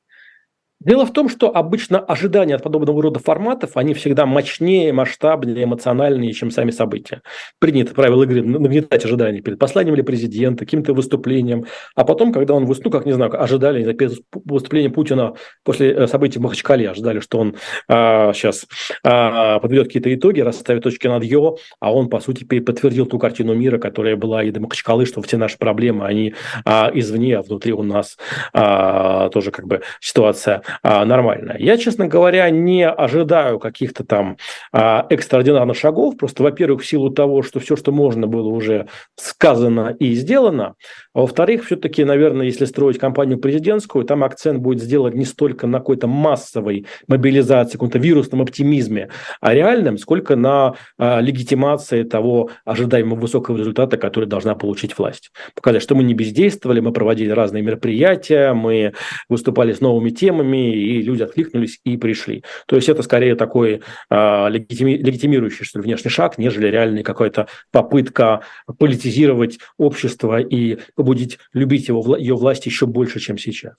Дело в том, что обычно ожидания от подобного рода форматов, они всегда мощнее, масштабнее, эмоциональнее, чем сами события. Принято правило игры нагнетать ожидания перед посланием или президента, каким-то выступлением, а потом, когда он выступил, как не знаю, ожидали выступлением Путина после э, событий в Махачкале, ожидали, что он а, сейчас а, подведет какие-то итоги, расставит точки над «ё», а он, по сути, подтвердил ту картину мира, которая была и до Махачкалы, что все наши проблемы, они а, извне, а внутри у нас а, тоже как бы ситуация а, нормальная. Я, честно говоря, не ожидаю каких-то там а, экстраординарных шагов, просто, во-первых, в силу того, что все, что можно было уже сказано и сделано, а во-вторых, все-таки, наверное, если строить кампанию президентскую, там акцент будет сделан не столько на какой-то массовой мобилизации, каком-то вирусном оптимизме, а реальном, сколько на а, легитимации того ожидаемого высокого результата, который должна получить власть. Показать, что мы не бездействовали, мы проводили разные мероприятия, мы выступали с новыми темами, и люди откликнулись и пришли. То есть это скорее такой э, легитими, легитимирующий что ли, внешний шаг, нежели реальная какая-то попытка политизировать общество и побудить любить его, ее власть еще больше, чем сейчас.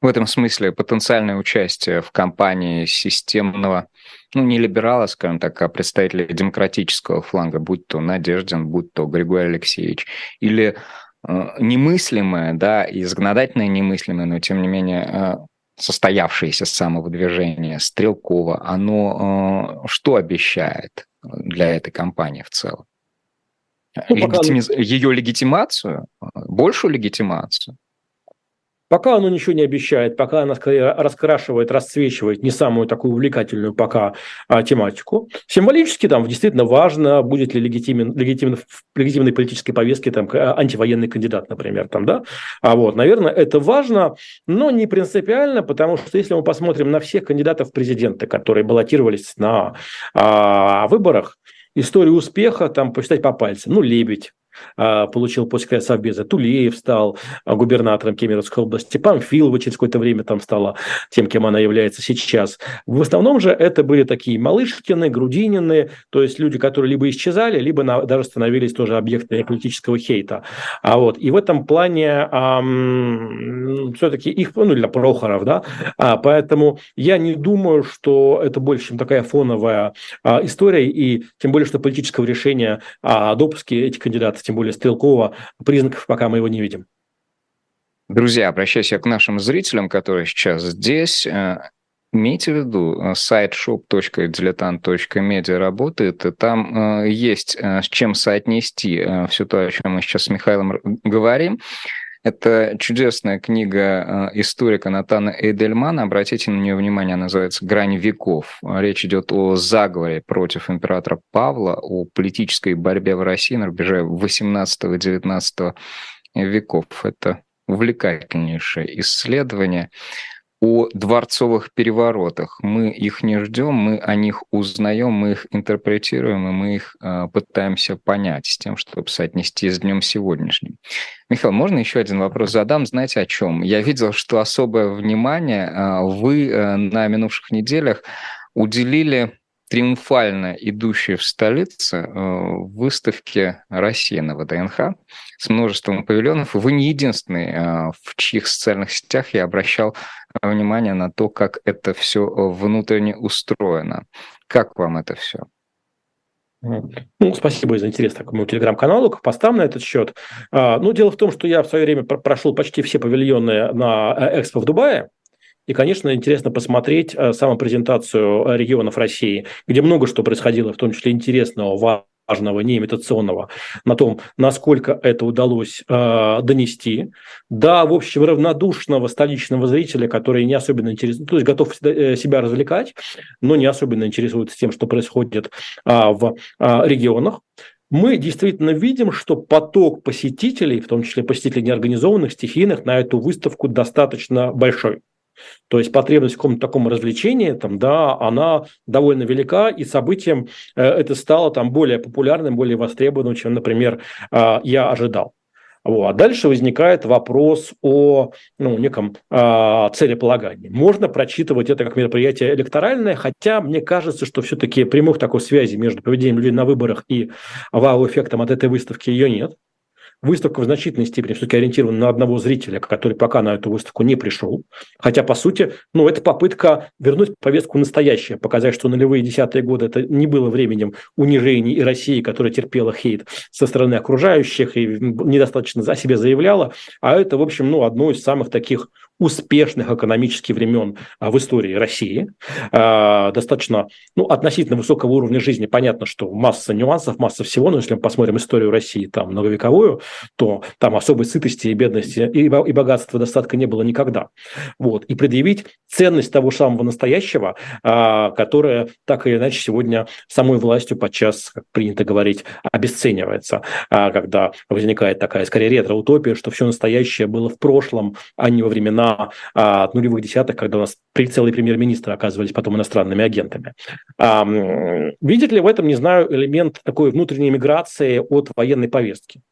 В этом смысле потенциальное участие в кампании системного, ну, не либерала, скажем так, а представителя демократического фланга, будь то Надеждин, будь то Григорий Алексеевич, или э, немыслимое, да, и законодательное немыслимое, но тем не менее э, состоявшееся самовыдвижение Стрелкова, оно э, что обещает для этой компании в целом? Ну, Легитими... пока... Ее легитимацию, большую легитимацию? Пока оно ничего не обещает, пока она скорее раскрашивает, расцвечивает не самую такую увлекательную пока а, тематику. Символически там действительно важно, будет ли легитимен, легитимен, в легитимной политической повестке там антивоенный кандидат, например, там, да. А вот, наверное, это важно, но не принципиально, потому что если мы посмотрим на всех кандидатов в президенты, которые баллотировались на а, выборах, историю успеха там посчитать по пальцам. Ну, Лебедь, а, получил после Совбеза. Тулеев стал а, губернатором Кемеровской области. Памфилова через какое-то время там стала тем, кем она является сейчас. В основном же это были такие Малышкины, Грудинины, то есть люди, которые либо исчезали, либо на, даже становились тоже объектами политического хейта. А вот, и в этом плане эм, все-таки их, ну, для Прохоров, да, а, поэтому я не думаю, что это больше, чем такая фоновая а, история, и тем более, что политического решения о допуске этих кандидатов тем более Стрелкова, признаков пока мы его не видим. Друзья, обращаюсь я к нашим зрителям, которые сейчас здесь. Э, имейте в виду, э, сайт shop.diletant.media работает, и там э, есть с чем соотнести все то, о чем мы сейчас с Михаилом говорим. Это чудесная книга э, историка Натана Эйдельмана. Обратите на нее внимание, она называется «Грань веков». Речь идет о заговоре против императора Павла, о политической борьбе в России на рубеже 18-19 веков. Это увлекательнейшее исследование о дворцовых переворотах. Мы их не ждем, мы о них узнаем, мы их интерпретируем, и мы их э, пытаемся понять с тем, чтобы соотнести с днем сегодняшним. Михаил, можно еще один вопрос задам? Знаете о чем? Я видел, что особое внимание э, вы э, на минувших неделях уделили триумфально идущей в столице э, выставке России на ВДНХ с множеством павильонов. Вы не единственный, э, в чьих социальных сетях я обращал э, внимание на то, как это все внутренне устроено. Как вам это все? Ну, спасибо за интерес к моему телеграм-каналу, к постам на этот счет. А, ну, дело в том, что я в свое время прошел почти все павильоны на Экспо в Дубае, и, конечно, интересно посмотреть э, самопрезентацию э, регионов России, где много что происходило, в том числе интересного, важного, неимитационного, на том, насколько это удалось э, донести. Да, в общем, равнодушного столичного зрителя, который не особенно интересует, то есть готов э, себя развлекать, но не особенно интересуется тем, что происходит э, в э, регионах мы действительно видим, что поток посетителей, в том числе посетителей неорганизованных, стихийных, на эту выставку достаточно большой. То есть потребность в каком-то таком развлечении, там, да, она довольно велика, и событием э, это стало там более популярным, более востребованным, чем, например, э, я ожидал. Вот. А дальше возникает вопрос о ну, неком э, целеполагании. Можно прочитывать это как мероприятие электоральное, хотя мне кажется, что все-таки прямых такой связи между поведением людей на выборах и вау-эффектом от этой выставки ее нет. Выставка в значительной степени все-таки ориентирована на одного зрителя, который пока на эту выставку не пришел. Хотя, по сути, ну, это попытка вернуть повестку настоящее, показать, что нулевые десятые годы это не было временем унижений и России, которая терпела хейт со стороны окружающих и недостаточно о себе заявляла, а это, в общем, ну, одно из самых таких успешных экономических времен а, в истории России. А, достаточно, ну, относительно высокого уровня жизни. Понятно, что масса нюансов, масса всего, но если мы посмотрим историю России там многовековую, то там особой сытости и бедности и, и богатства достатка не было никогда. Вот. И предъявить ценность того самого настоящего, а, которое так или иначе сегодня самой властью подчас, как принято говорить, обесценивается, когда возникает такая, скорее, ретро-утопия, что все настоящее было в прошлом, а не во времена а, от нулевых десятых, когда у нас целые премьер-министры оказывались потом иностранными агентами. А, видит ли в этом, не знаю, элемент такой внутренней миграции от военной повестки?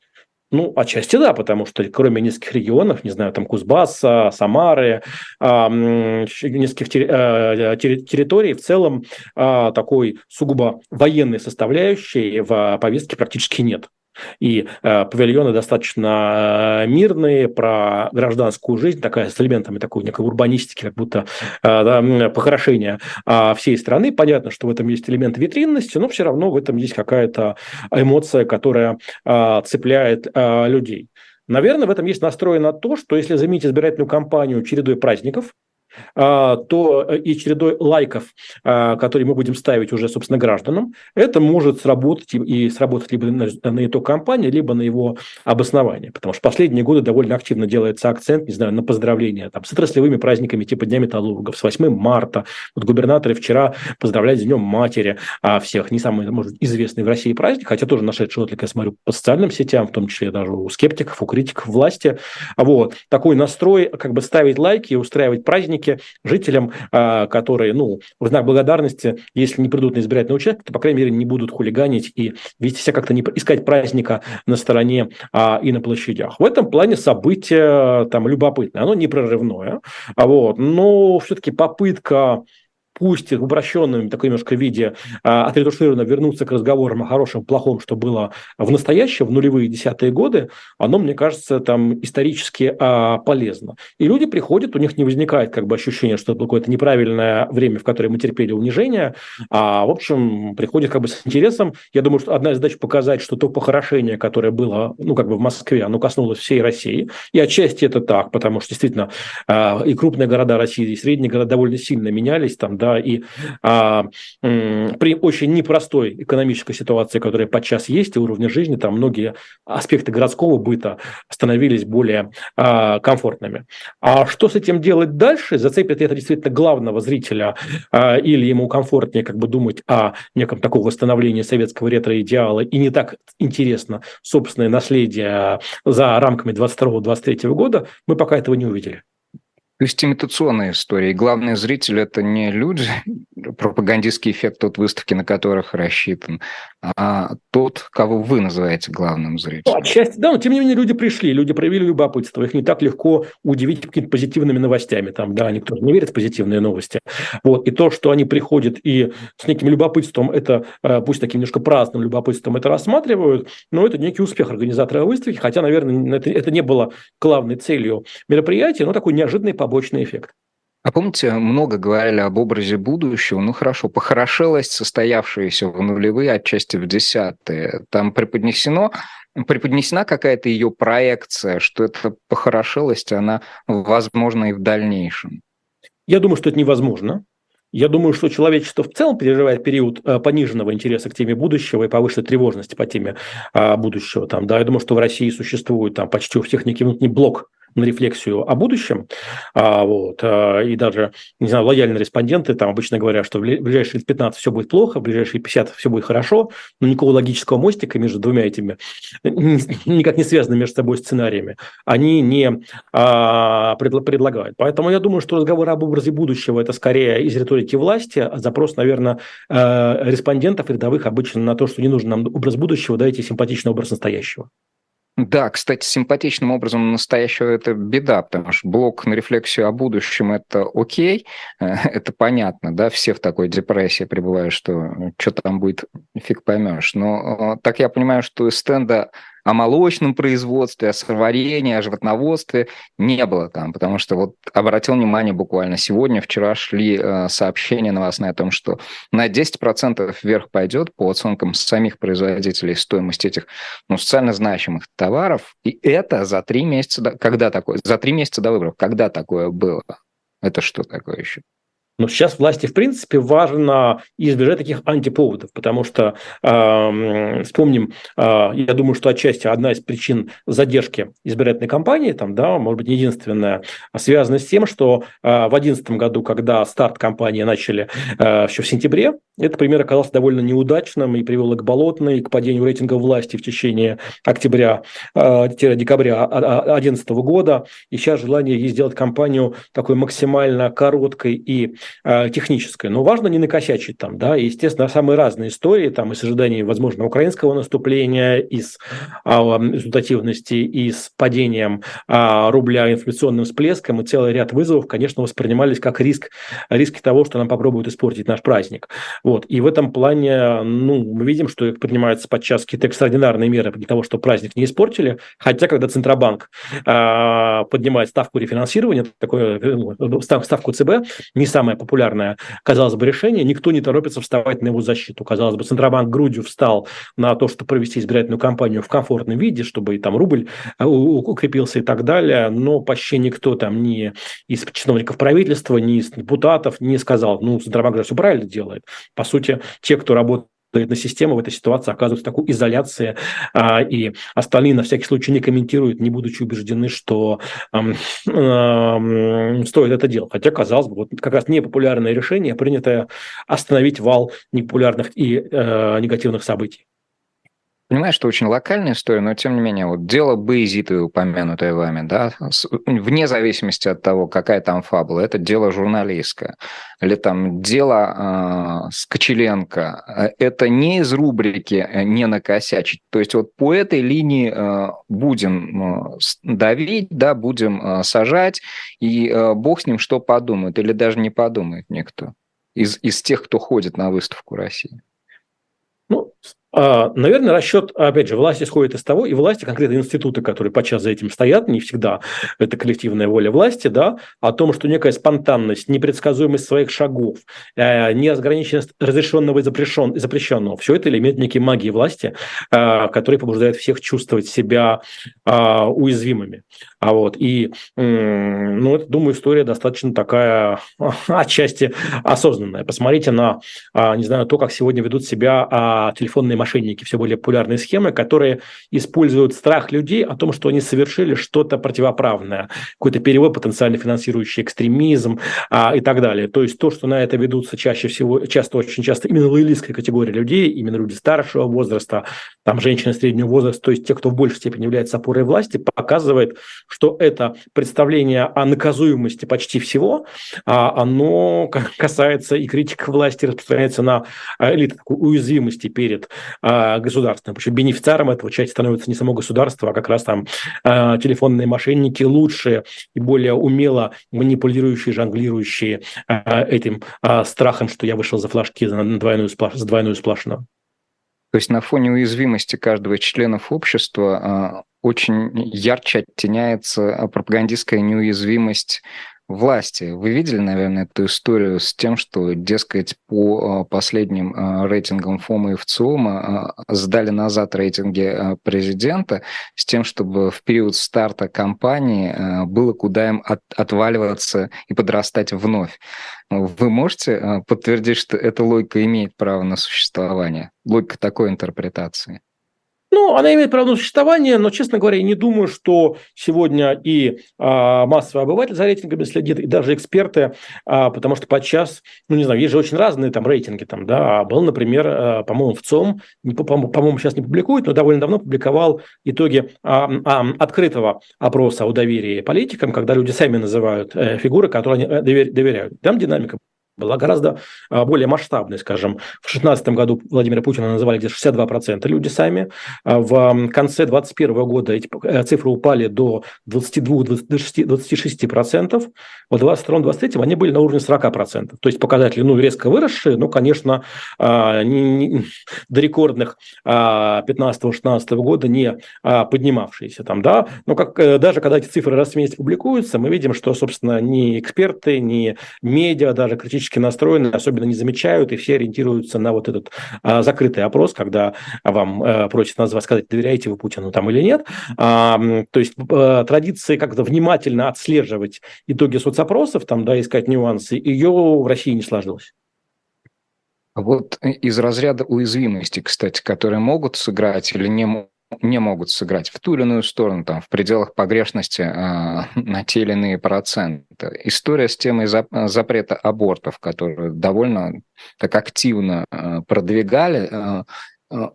Ну, отчасти да, потому что кроме нескольких регионов, не знаю, там Кузбасса, Самары, э, нескольких э, территорий, в целом э, такой сугубо военной составляющей в повестке практически нет. И э, павильоны достаточно э, мирные, про гражданскую жизнь, такая с элементами такой некой урбанистики, как будто э, да, похорошения э, всей страны. Понятно, что в этом есть элемент витринности, но все равно в этом есть какая-то эмоция, которая э, цепляет э, людей. Наверное, в этом есть настрой на то, что если заменить избирательную кампанию чередой праздников, а, то э, и чередой лайков, а, которые мы будем ставить уже, собственно, гражданам, это может сработать и сработать либо на, на итог кампании, либо на его обоснование. Потому что последние годы довольно активно делается акцент, не знаю, на поздравления там, с отраслевыми праздниками типа Дня металлургов, с 8 марта. Вот губернаторы вчера поздравляют с Днем матери а всех. Не самый, может, известный в России праздник, хотя тоже нашедший отклик, я смотрю, по социальным сетям, в том числе даже у скептиков, у критиков власти. Вот. Такой настрой, как бы ставить лайки, устраивать праздники, праздники жителям, а, которые, ну, в знак благодарности, если не придут на избирательный участок, то, по крайней мере, не будут хулиганить и вести себя как-то не искать праздника на стороне а, и на площадях. В этом плане событие там любопытное, оно не прорывное, а вот, но все-таки попытка пусть в упрощенном такой немножко виде а, отретушировано вернуться к разговорам о хорошем, плохом, что было в настоящем, в нулевые десятые годы, оно, мне кажется, там исторически а, полезно. И люди приходят, у них не возникает как бы ощущение, что это какое-то неправильное время, в которое мы терпели унижение, а, в общем, приходят как бы с интересом. Я думаю, что одна из задач показать, что то похорошение, которое было, ну, как бы в Москве, оно коснулось всей России, и отчасти это так, потому что действительно а, и крупные города России, и средние города довольно сильно менялись, там, да, да, и а, при очень непростой экономической ситуации, которая подчас есть, и уровня жизни, там многие аспекты городского быта становились более а, комфортными. А что с этим делать дальше? Зацепит это действительно главного зрителя а, или ему комфортнее как бы думать о неком таком восстановлении советского ретро-идеала и не так интересно собственное наследие за рамками 22-23 года, мы пока этого не увидели. То есть имитационная история. И главный зритель – это не люди, пропагандистский эффект от выставки, на которых рассчитан, а тот, кого вы называете главным зрителем. Отчасти, да, но тем не менее люди пришли, люди проявили любопытство. Их не так легко удивить какими-то позитивными новостями. Там, да, никто не верит в позитивные новости. Вот. И то, что они приходят и с неким любопытством, это, э, пусть таким немножко праздным любопытством это рассматривают, но это некий успех организатора выставки, хотя, наверное, это, это не было главной целью мероприятия, но такой неожиданный побочный эффект. А помните, много говорили об образе будущего. Ну хорошо, похорошелость, состоявшаяся в нулевые, отчасти в десятые. Там преподнесено, преподнесена какая-то ее проекция, что эта похорошелость, она возможна и в дальнейшем. Я думаю, что это невозможно. Я думаю, что человечество в целом переживает период э, пониженного интереса к теме будущего и повышенной тревожности по теме а, будущего. Там, да, я думаю, что в России существует там, почти у всех некий внутренний блок на рефлексию о будущем. А, вот, а, и даже, не знаю, лояльные респонденты там обычно говорят, что в ближайшие 15 все будет плохо, в ближайшие 50 все будет хорошо, но никакого логического мостика между двумя этими никак не связаны между собой сценариями, они не а, пред, предлагают. Поэтому я думаю, что разговор об образе будущего – это скорее из риторики власти, а запрос, наверное, э, респондентов рядовых обычно на то, что не нужен нам образ будущего, дайте симпатичный образ настоящего. Да, кстати, симпатичным образом настоящего это беда, потому что блок на рефлексию о будущем это окей, это понятно, да, все в такой депрессии пребывают, что что там будет, фиг поймешь. Но э, так я понимаю, что из стенда о молочном производстве, о сыроварении, о животноводстве не было там, потому что вот обратил внимание буквально сегодня, вчера шли э, сообщения новостные о том, что на 10% вверх пойдет по оценкам самих производителей стоимость этих ну, социально значимых товаров, и это за три месяца, до, когда такое, за три месяца до выборов, когда такое было? Это что такое еще? Но сейчас власти, в принципе, важно избежать таких антиповодов, потому что, э, вспомним, э, я думаю, что отчасти одна из причин задержки избирательной кампании, там, да, может быть, не единственная, а связана с тем, что э, в 2011 году, когда старт кампании начали э, еще в сентябре, этот пример оказался довольно неудачным и привел к болотной, и к падению рейтинга власти в течение октября-декабря 2011 года. И сейчас желание сделать кампанию такой максимально короткой и Э, техническое. Но важно не накосячить там, да, и, естественно, самые разные истории, там, и с возможно, украинского наступления, и с а, результативности, и с падением а, рубля инфляционным всплеском, и целый ряд вызовов, конечно, воспринимались как риск, риски того, что нам попробуют испортить наш праздник. Вот. И в этом плане, ну, мы видим, что принимаются подчас какие-то экстраординарные меры для того, чтобы праздник не испортили, хотя, когда Центробанк а, поднимает ставку рефинансирования, такое, ну, ставку ЦБ, не самая популярное, казалось бы, решение, никто не торопится вставать на его защиту. Казалось бы, Центробанк грудью встал на то, чтобы провести избирательную кампанию в комфортном виде, чтобы и там рубль э, укрепился и так далее, но почти никто там ни из чиновников правительства, ни из депутатов не сказал, ну, Центробанк же все правильно делает. По сути, те, кто работает на систему в этой ситуации оказываются в такой изоляции, а, и остальные на всякий случай не комментируют, не будучи убеждены, что стоит это делать. Хотя, казалось бы, вот как раз непопулярное решение, принятое остановить вал непопулярных и э, негативных событий. Понимаю, что очень локальная история, но тем не менее, вот дело Боязиты, упомянутое вами, да, вне зависимости от того, какая там фабула, это дело журналистское. Или там дело э, Скочеленко, э, это не из рубрики э, «не накосячить». То есть вот по этой линии э, будем э, давить, да, будем э, сажать, и э, бог с ним что подумает, или даже не подумает никто из, из тех, кто ходит на выставку России. Ну, а, наверное, расчет, опять же, власти исходит из того, и власти, конкретно институты, которые подчас за этим стоят, не всегда это коллективная воля власти, да, о том, что некая спонтанность, непредсказуемость своих шагов, э, неограниченность разрешенного и запрещен, запрещенного, все это элемент некой магии власти, э, который побуждает всех чувствовать себя э, уязвимыми. А вот, и, ну, это, думаю, история достаточно такая, отчасти осознанная. Посмотрите на, не знаю, то, как сегодня ведут себя телефонные мошенники, все более популярные схемы, которые используют страх людей о том, что они совершили что-то противоправное, какой-то перевод, потенциально финансирующий экстремизм а, и так далее. То есть то, что на это ведутся чаще всего, часто, очень часто именно лоялистская категория людей, именно люди старшего возраста, там женщины среднего возраста, то есть те, кто в большей степени является опорой власти, показывает, что это представление о наказуемости почти всего, а, оно касается и критика власти, распространяется на а, элиту такой уязвимости перед а, государственным. Причем бенефициаром этого части становится не само государство, а как раз там а, телефонные мошенники лучшие и более умело манипулирующие, жонглирующие а, этим страхом, что я вышел за флажки за двойную, за двойную сплошную. То есть на фоне уязвимости каждого из членов общества очень ярче оттеняется пропагандистская неуязвимость власти. Вы видели, наверное, эту историю с тем, что, дескать, по а, последним а, рейтингам ФОМа и ВЦИОМа а, сдали назад рейтинги президента с тем, чтобы в период старта кампании было куда им от, отваливаться и подрастать вновь. Вы можете подтвердить, что эта логика имеет право на существование? Логика такой интерпретации? Ну, она имеет право на существование, но, честно говоря, я не думаю, что сегодня и а, массовый обыватель за рейтингами следит, и даже эксперты, а, потому что подчас, ну, не знаю, есть же очень разные там рейтинги, там, да, был, например, а, по-моему, в ЦОМ, по-моему, сейчас не публикует, но довольно давно публиковал итоги а, а, открытого опроса о доверии политикам, когда люди сами называют э, фигуры, которые они э, доверяют. Там динамика была гораздо а, более масштабной, скажем. В 2016 году Владимира Путина называли где-то 62% люди сами. А в конце 2021 года эти э, цифры упали до 22-26%. В 2022-2023 они были на уровне 40%. То есть показатели ну, резко выросшие, но, конечно, а, не, до рекордных 15-16 года не поднимавшиеся. Там, да? Но как, э, даже когда эти цифры раз в месяц публикуются, мы видим, что, собственно, ни эксперты, ни медиа, даже критические критически настроены, особенно не замечают, и все ориентируются на вот этот а, закрытый опрос, когда вам а, просят назвать, сказать, доверяете вы Путину там или нет. А, то есть а, традиции как-то внимательно отслеживать итоги соцопросов, там, да, искать нюансы, ее в России не сложилось. Вот из разряда уязвимости, кстати, которые могут сыграть или не могут не могут сыграть в ту или иную сторону, там, в пределах погрешности э, на те или иные проценты. История с темой зап запрета абортов, которую довольно так активно э, продвигали э, э,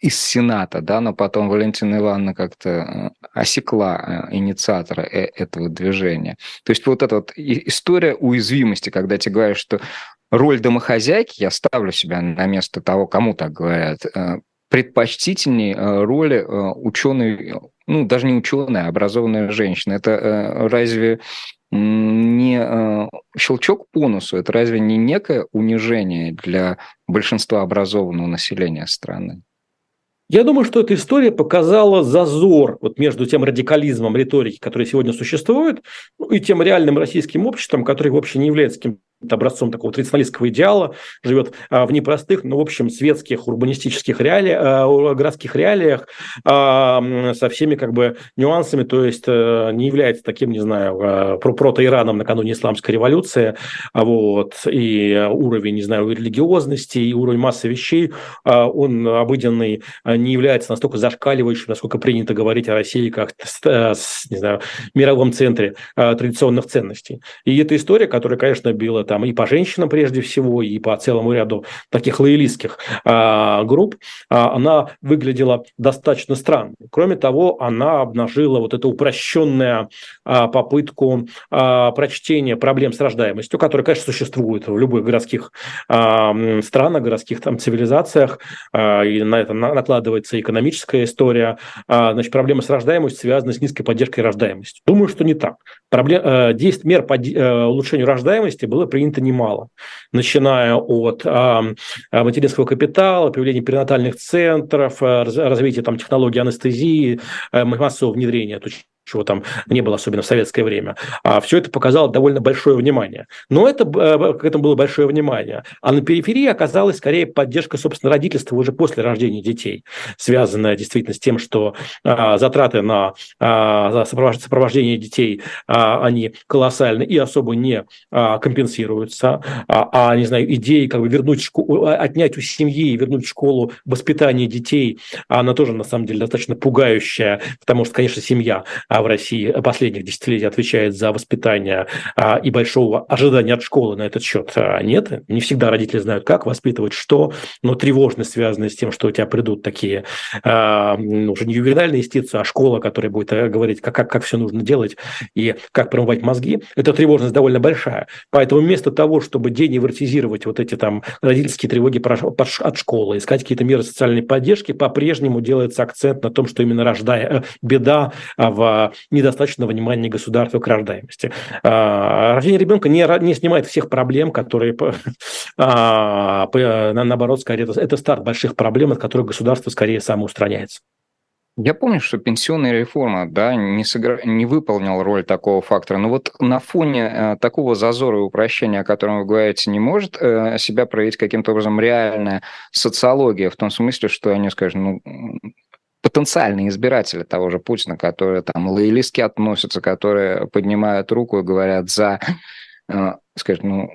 из Сената, да, но потом Валентина Ивановна как-то осекла инициатора этого движения. То есть вот эта вот история уязвимости, когда тебе говорят, что роль домохозяйки, я ставлю себя на место того, кому так говорят, предпочтительнее э, роли э, ученой, ну, даже не ученой, а образованной женщины. Это э, разве не щелчок по носу, это разве не некое унижение для большинства образованного населения страны? Я думаю, что эта история показала зазор вот между тем радикализмом риторики, который сегодня существует, ну, и тем реальным российским обществом, который вообще не является каким образцом такого традиционалистского идеала, живет а, в непростых, но, в общем, светских, урбанистических реалиях, а, городских реалиях а, со всеми как бы нюансами, то есть а, не является таким, не знаю, а, прото-Ираном накануне исламской революции, вот, и уровень, не знаю, религиозности, и уровень массы вещей, он обыденный, не является настолько зашкаливающим, насколько принято говорить о России как, с, не знаю, мировом центре традиционных ценностей. И эта история, которая, конечно, била там и по женщинам прежде всего, и по целому ряду таких лоялистских а, групп, а, она выглядела достаточно странной. Кроме того, она обнажила вот эту упрощенную а, попытку прочтения проблем с рождаемостью, которая, конечно, существует в любых городских странах, городских там цивилизациях, и на это накладывается экономическая история. Значит, проблема с рождаемостью связана с низкой поддержкой рождаемости. Думаю, что не так. Проблем, а, действий мер по а, улучшению рождаемости было принято немало, начиная от а, материнского капитала, появления перинатальных центров, развития там, технологий анестезии, массового внедрения чего там не было, особенно в советское время. А все это показало довольно большое внимание. Но это, э, к этому было большое внимание. А на периферии оказалась скорее поддержка, собственно, родительства уже после рождения детей, связанная действительно с тем, что а, затраты на а, сопровождение детей, а, они колоссальны и особо не компенсируются. А, не знаю, идеи как бы вернуть школу, отнять у семьи вернуть в школу воспитание детей, она тоже, на самом деле, достаточно пугающая, потому что, конечно, семья а в России последних десятилетий отвечает за воспитание а, и большого ожидания от школы на этот счет а, нет. Не всегда родители знают, как воспитывать, что, но тревожность, связанная с тем, что у тебя придут такие ну, уже не ювенальные юстиции, а школа, которая будет э, говорить, как, как, как все нужно делать и как промывать мозги, эта тревожность довольно большая. Поэтому вместо того, чтобы деневертизировать вот эти там родительские тревоги от школы, искать какие-то меры социальной поддержки, по-прежнему делается акцент на том, что именно рождая э, беда в недостаточного внимания государства к рождаемости. А, рождение ребенка не, не снимает всех проблем, которые, а, наоборот, скорее, это старт больших проблем, от которых государство скорее самоустраняется. Я помню, что пенсионная реформа да, не, сыгра... не выполнила роль такого фактора. Но вот на фоне э, такого зазора и упрощения, о котором вы говорите, не может э, себя проявить каким-то образом реальная социология, в том смысле, что они скажут, ну, потенциальные избиратели того же Путина, которые там лоялистски относятся, которые поднимают руку и говорят за, э, скажем, ну,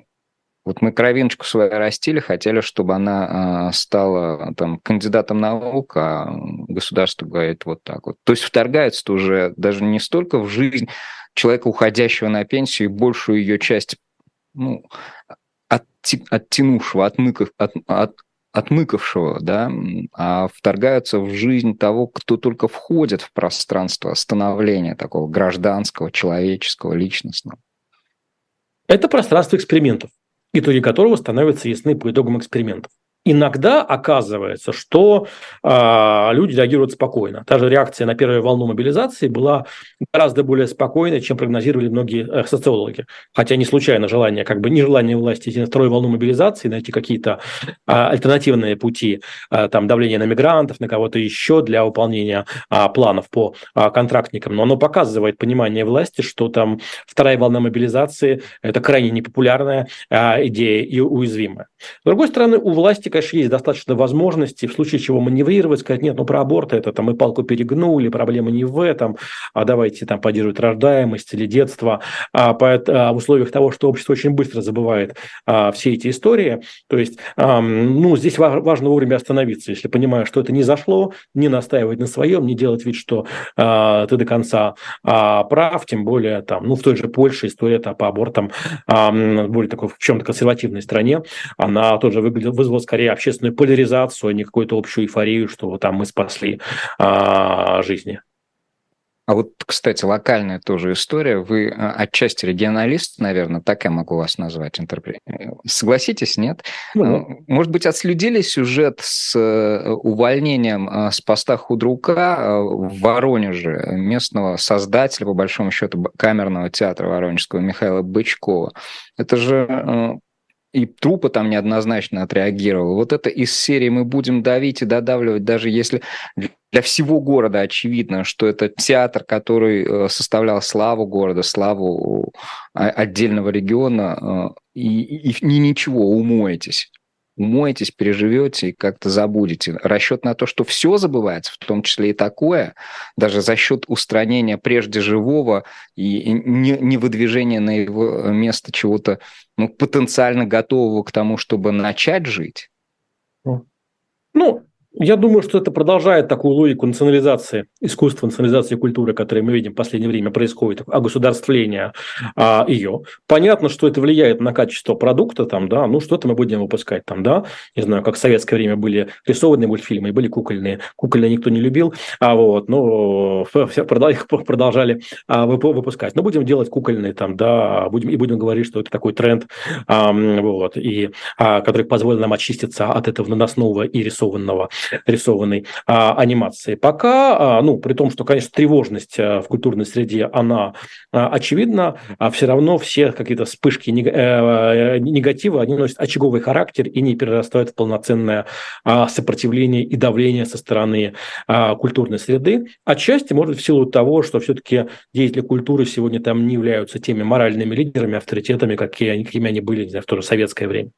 Вот мы кровиночку свою растили, хотели, чтобы она э, стала там кандидатом наук, а государство говорит вот так вот. То есть вторгается уже даже не столько в жизнь человека, уходящего на пенсию, и большую ее часть ну, оттянувшего, отмыков, от, от, отмыкавшего, да, а вторгаются в жизнь того, кто только входит в пространство становления такого гражданского, человеческого, личностного. Это пространство экспериментов, итоги которого становятся ясны по итогам экспериментов. Иногда оказывается, что э, люди реагируют спокойно. Та же реакция на первую волну мобилизации была гораздо более спокойной, чем прогнозировали многие э, социологи. Хотя не случайно желание, как бы нежелание власти идти на вторую волну мобилизации, найти какие-то э, альтернативные пути, э, там давление на мигрантов, на кого-то еще для выполнения э, планов по э, контрактникам. Но оно показывает понимание власти, что там вторая волна мобилизации – это крайне непопулярная э, идея и уязвимая. С другой стороны, у власти конечно, есть достаточно возможностей, в случае чего маневрировать, сказать, нет, ну про аборт это там мы палку перегнули, проблема не в этом, а давайте там поддерживать рождаемость или детство. А, по, а в условиях того, что общество очень быстро забывает а, все эти истории, то есть, а, ну, здесь важно вовремя остановиться, если понимаешь, что это не зашло, не настаивать на своем, не делать вид, что а, ты до конца а, прав, тем более там, ну, в той же Польше история по абортам, а, более такой в чем-то консервативной стране, она тоже выглядела, вызвала скорее скорее общественную поляризацию, а не какую-то общую эйфорию, что вот там мы спасли а, жизни. А вот, кстати, локальная тоже история. Вы а, отчасти регионалист, наверное, так я могу вас назвать. Интерпре... Согласитесь, нет? Ну, Может быть, отследили сюжет с э, увольнением а, с поста худрука в Воронеже местного создателя, по большому счету, камерного театра Воронежского Михаила Бычкова. Это же э, и трупа там неоднозначно отреагировал. Вот это из серии мы будем давить и додавливать, даже если для всего города очевидно, что это театр, который э, составлял славу города, славу а, отдельного региона, э, и, и, и ничего, умоетесь умоетесь, переживете и как-то забудете. Расчет на то, что все забывается, в том числе и такое, даже за счет устранения прежде живого и не, не на его место чего-то ну, потенциально готового к тому, чтобы начать жить. Ну, я думаю, что это продолжает такую логику национализации искусства, национализации культуры, которую мы видим в последнее время происходит, огосударствления а, ее. Понятно, что это влияет на качество продукта, там, да, ну что-то мы будем выпускать там, да, не знаю, как в советское время были рисованные мультфильмы были кукольные. Кукольные никто не любил, а вот, но все их продолжали а, выпускать. Но будем делать кукольные там, да, будем, и будем говорить, что это такой тренд, а, вот, и, а, который позволил нам очиститься от этого наносного и рисованного рисованной а, анимации. Пока, а, ну, при том, что, конечно, тревожность а, в культурной среде, она а, очевидна, а все равно все какие-то вспышки нег, э, негатива, они носят очаговый характер и не перерастают в полноценное а, сопротивление и давление со стороны а, культурной среды. Отчасти, может, в силу того, что все-таки деятели культуры сегодня там не являются теми моральными лидерами, авторитетами, какие, какими они были, не знаю, в то же советское время.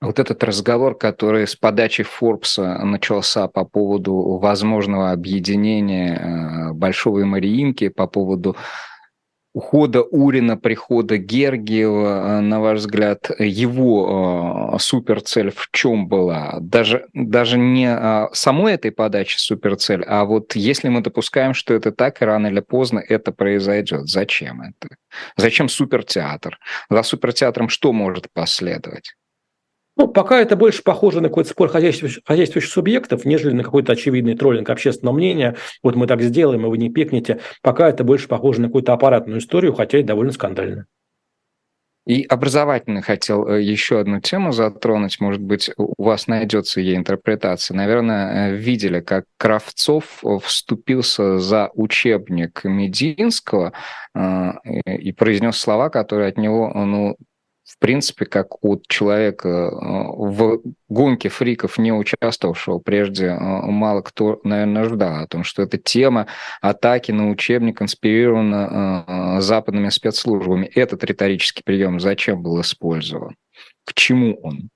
Вот этот разговор, который с подачи Форбса начался по поводу возможного объединения э, Большого и Мариинки, по поводу ухода Урина, прихода Гергиева, э, на ваш взгляд, его э, суперцель в чем была? Даже, даже не самой этой подачи суперцель, а вот если мы допускаем, что это так, и рано или поздно это произойдет, зачем это? Зачем супертеатр? За супертеатром что может последовать? Ну, пока это больше похоже на какой-то спор хозяйствующих, хозяйствующих субъектов, нежели на какой-то очевидный троллинг общественного мнения. Вот мы так сделаем, и вы не пикнете. Пока это больше похоже на какую-то аппаратную историю, хотя и довольно скандальную. И образовательно хотел э, еще одну тему затронуть. Может быть, у вас найдется ей интерпретация. Наверное, э, видели, как Кравцов э, вступился за учебник Мединского и произнес слова, которые от него ну, в принципе, как от человека э, в гонке фриков, не участвовавшего прежде, э, мало кто, наверное, ждал о том, что эта тема атаки на учебник инспирирована э, западными спецслужбами. Этот риторический прием зачем был использован? К чему он?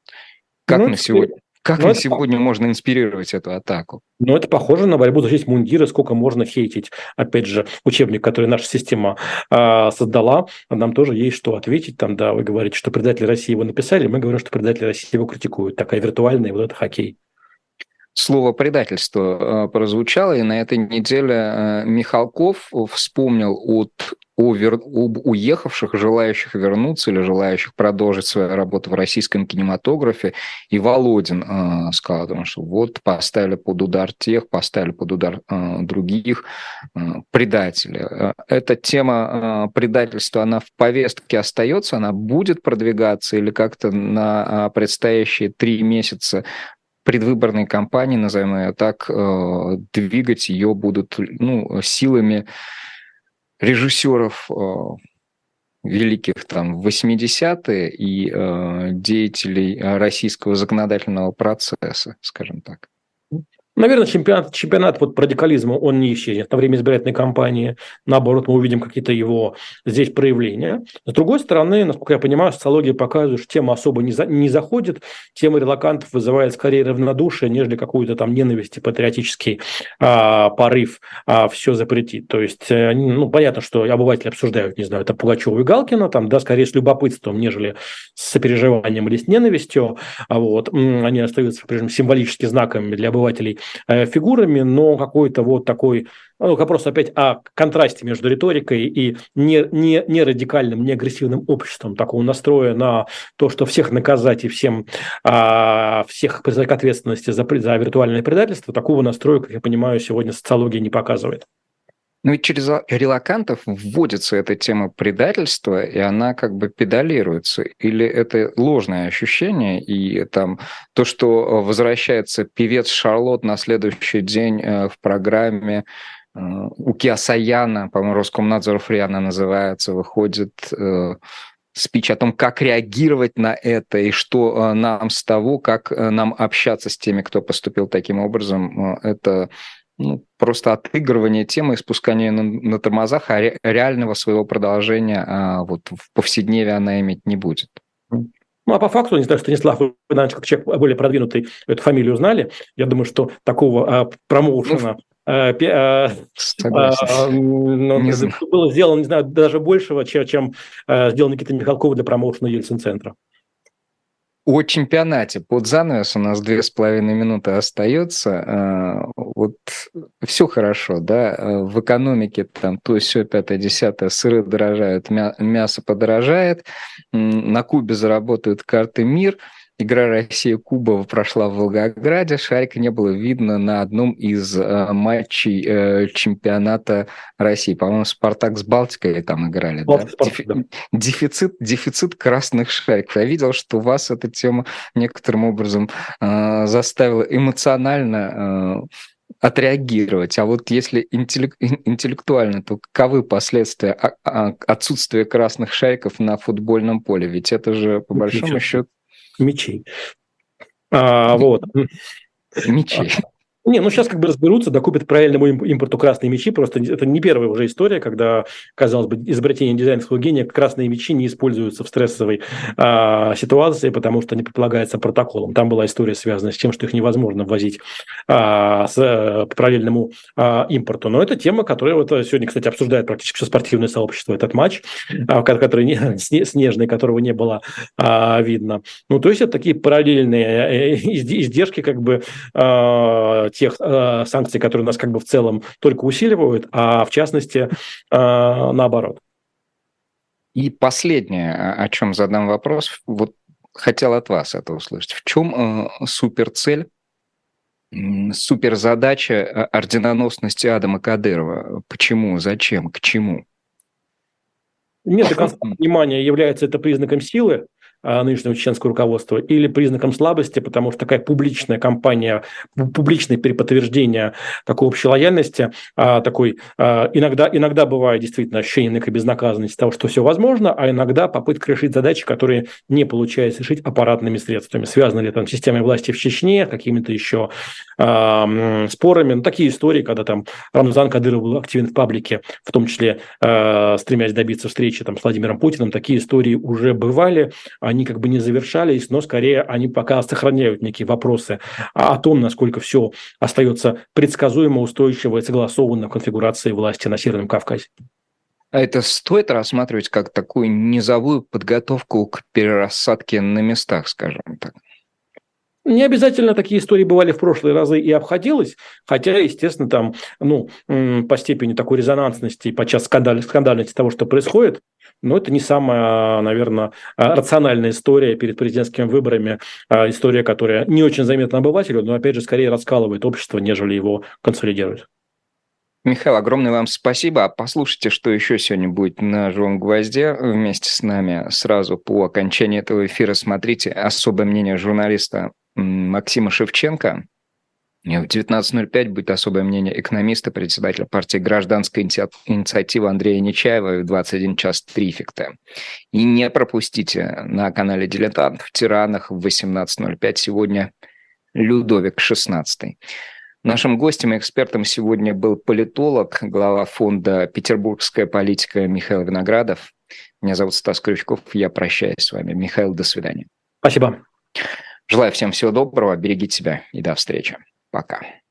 Как ну, на сегодня? Как Но на сегодня по... можно инспирировать эту атаку? Ну, это похоже на борьбу за честь мундира, сколько можно хейтить. Опять же, учебник, который наша система э, создала, нам тоже есть что ответить. Там, да, вы говорите, что предатели России его написали, мы говорим, что предатели России его критикуют. Такая виртуальная вот это хоккей слово предательство прозвучало, и на этой неделе Михалков вспомнил от об уехавших, желающих вернуться или желающих продолжить свою работу в российском кинематографе. И Володин э, сказал, потому что вот поставили под удар тех, поставили под удар э, других э, предателей. Э, эта тема э, предательства, она в повестке остается, она будет продвигаться или как-то на предстоящие три месяца предвыборной кампании, назовем ее так, э, двигать ее будут ну, силами режиссеров э, великих там 80-е и э, деятелей российского законодательного процесса, скажем так. Наверное, чемпионат, чемпионат вот по радикализму, он не исчезнет на время избирательной кампании. Наоборот, мы увидим какие-то его здесь проявления. С другой стороны, насколько я понимаю, социология показывает, что тема особо не, за, не заходит. Тема релакантов вызывает скорее равнодушие, нежели какую-то там ненависть и патриотический а, порыв а, все запретить. То есть, э, ну, понятно, что обыватели обсуждают, не знаю, это Пугачева и Галкина, там, да, скорее с любопытством, нежели с сопереживанием или с ненавистью. А вот, они остаются, прежде символически знаками для обывателей фигурами, но какой-то вот такой ну, вопрос опять о контрасте между риторикой и не, не, не радикальным, не агрессивным обществом, такого настроя на то, что всех наказать и всем, а, всех призвать к ответственности за, за виртуальное предательство, такого настроя, как я понимаю, сегодня социология не показывает. Ну ведь через релакантов вводится эта тема предательства, и она как бы педалируется. Или это ложное ощущение, и там то, что возвращается певец Шарлот на следующий день э, в программе э, у Киасаяна, по-моему, Роскомнадзор Фриана называется, выходит э, спич о том, как реагировать на это и что нам с того, как нам общаться с теми, кто поступил таким образом, это ну, просто отыгрывание темы и спускание на, на тормозах, а ре, реального своего продолжения а, вот в повседневе она иметь не будет. Ну, а по факту, не знаю, Станислав, вы, наверное, как человек более продвинутый, эту фамилию знали. Я думаю, что такого а, промоушена ну, а, а, а, ну, было сделано, не знаю, даже большего, чем, чем сделал Никита Михалков для промоушена Ельцин-центра. О чемпионате под занавес у нас две с половиной минуты остается. А, вот все хорошо, да, а, в экономике там то, все, пятое, десятое, сыры дорожают, мясо подорожает, на Кубе заработают карты «Мир», Игра Россия-Куба прошла в Волгограде. Шарика не было видно на одном из э, матчей э, чемпионата России. По-моему, Спартак с Балтикой там играли. да? Спартак, да. Дефицит, дефицит красных шариков. Я видел, что вас эта тема некоторым образом э, заставила эмоционально э, отреагировать. А вот если интеллек, интеллектуально, то каковы последствия отсутствия красных шариков на футбольном поле? Ведь это же, по большому счету, мечей. А, вот. Мечей. Не, ну сейчас как бы разберутся, докупят правильному импорту красные мечи. Просто это не первая уже история, когда, казалось бы, изобретение дизайнерского гения, красные мечи не используются в стрессовой а, ситуации, потому что не предполагается протоколом. Там была история, связанная с тем, что их невозможно ввозить а, с, а, по параллельному а, импорту. Но это тема, которая вот сегодня, кстати, обсуждает практически все спортивное сообщество, этот матч, а, который не, снежный, которого не было а, видно. Ну, то есть это такие параллельные э, издержки, как бы а, тех э, санкций, которые нас как бы в целом только усиливают, а в частности э, наоборот. И последнее, о чем задам вопрос, вот хотел от вас это услышать. В чем э, суперцель, суперзадача э, орденоносности Адама Кадырова? Почему, зачем, к чему? Нет до конца понимания, является это признаком силы, нынешнего чеченского руководства или признаком слабости, потому что такая публичная кампания, публичное переподтверждение такой общей лояльности, а, такой а, иногда, иногда бывает действительно ощущение некой безнаказанности того, что все возможно, а иногда попытка решить задачи, которые не получается решить аппаратными средствами. Связано ли там с системой власти в Чечне, какими-то еще э, спорами. Ну, такие истории, когда там Рамзан Кадыров был активен в паблике, в том числе э, стремясь добиться встречи там, с Владимиром Путиным, такие истории уже бывали они как бы не завершались, но скорее они пока сохраняют некие вопросы о том, насколько все остается предсказуемо, устойчиво и согласованно в конфигурации власти на Северном Кавказе. А это стоит рассматривать как такую низовую подготовку к перерассадке на местах, скажем так? Не обязательно такие истории бывали в прошлые разы и обходилось, хотя, естественно, там, ну, по степени такой резонансности и подчас скандаль, скандальности того, что происходит, но это не самая, наверное, рациональная история перед президентскими выборами, а история, которая не очень заметна обывателю, но, опять же, скорее раскалывает общество, нежели его консолидирует. Михаил, огромное вам спасибо. Послушайте, что еще сегодня будет на «Живом гвозде» вместе с нами. Сразу по окончании этого эфира смотрите особое мнение журналиста Максима Шевченко. В 19.05 будет особое мнение экономиста, председателя партии «Гражданская инициатива» Андрея Нечаева в 21 час трификта. И не пропустите на канале «Дилетант» в «Тиранах» в 18.05 сегодня Людовик XVI. Нашим гостем и экспертом сегодня был политолог, глава фонда «Петербургская политика» Михаил Виноградов. Меня зовут Стас Крючков, я прощаюсь с вами. Михаил, до свидания. Спасибо. Желаю всем всего доброго, берегите себя и до встречи. Пока.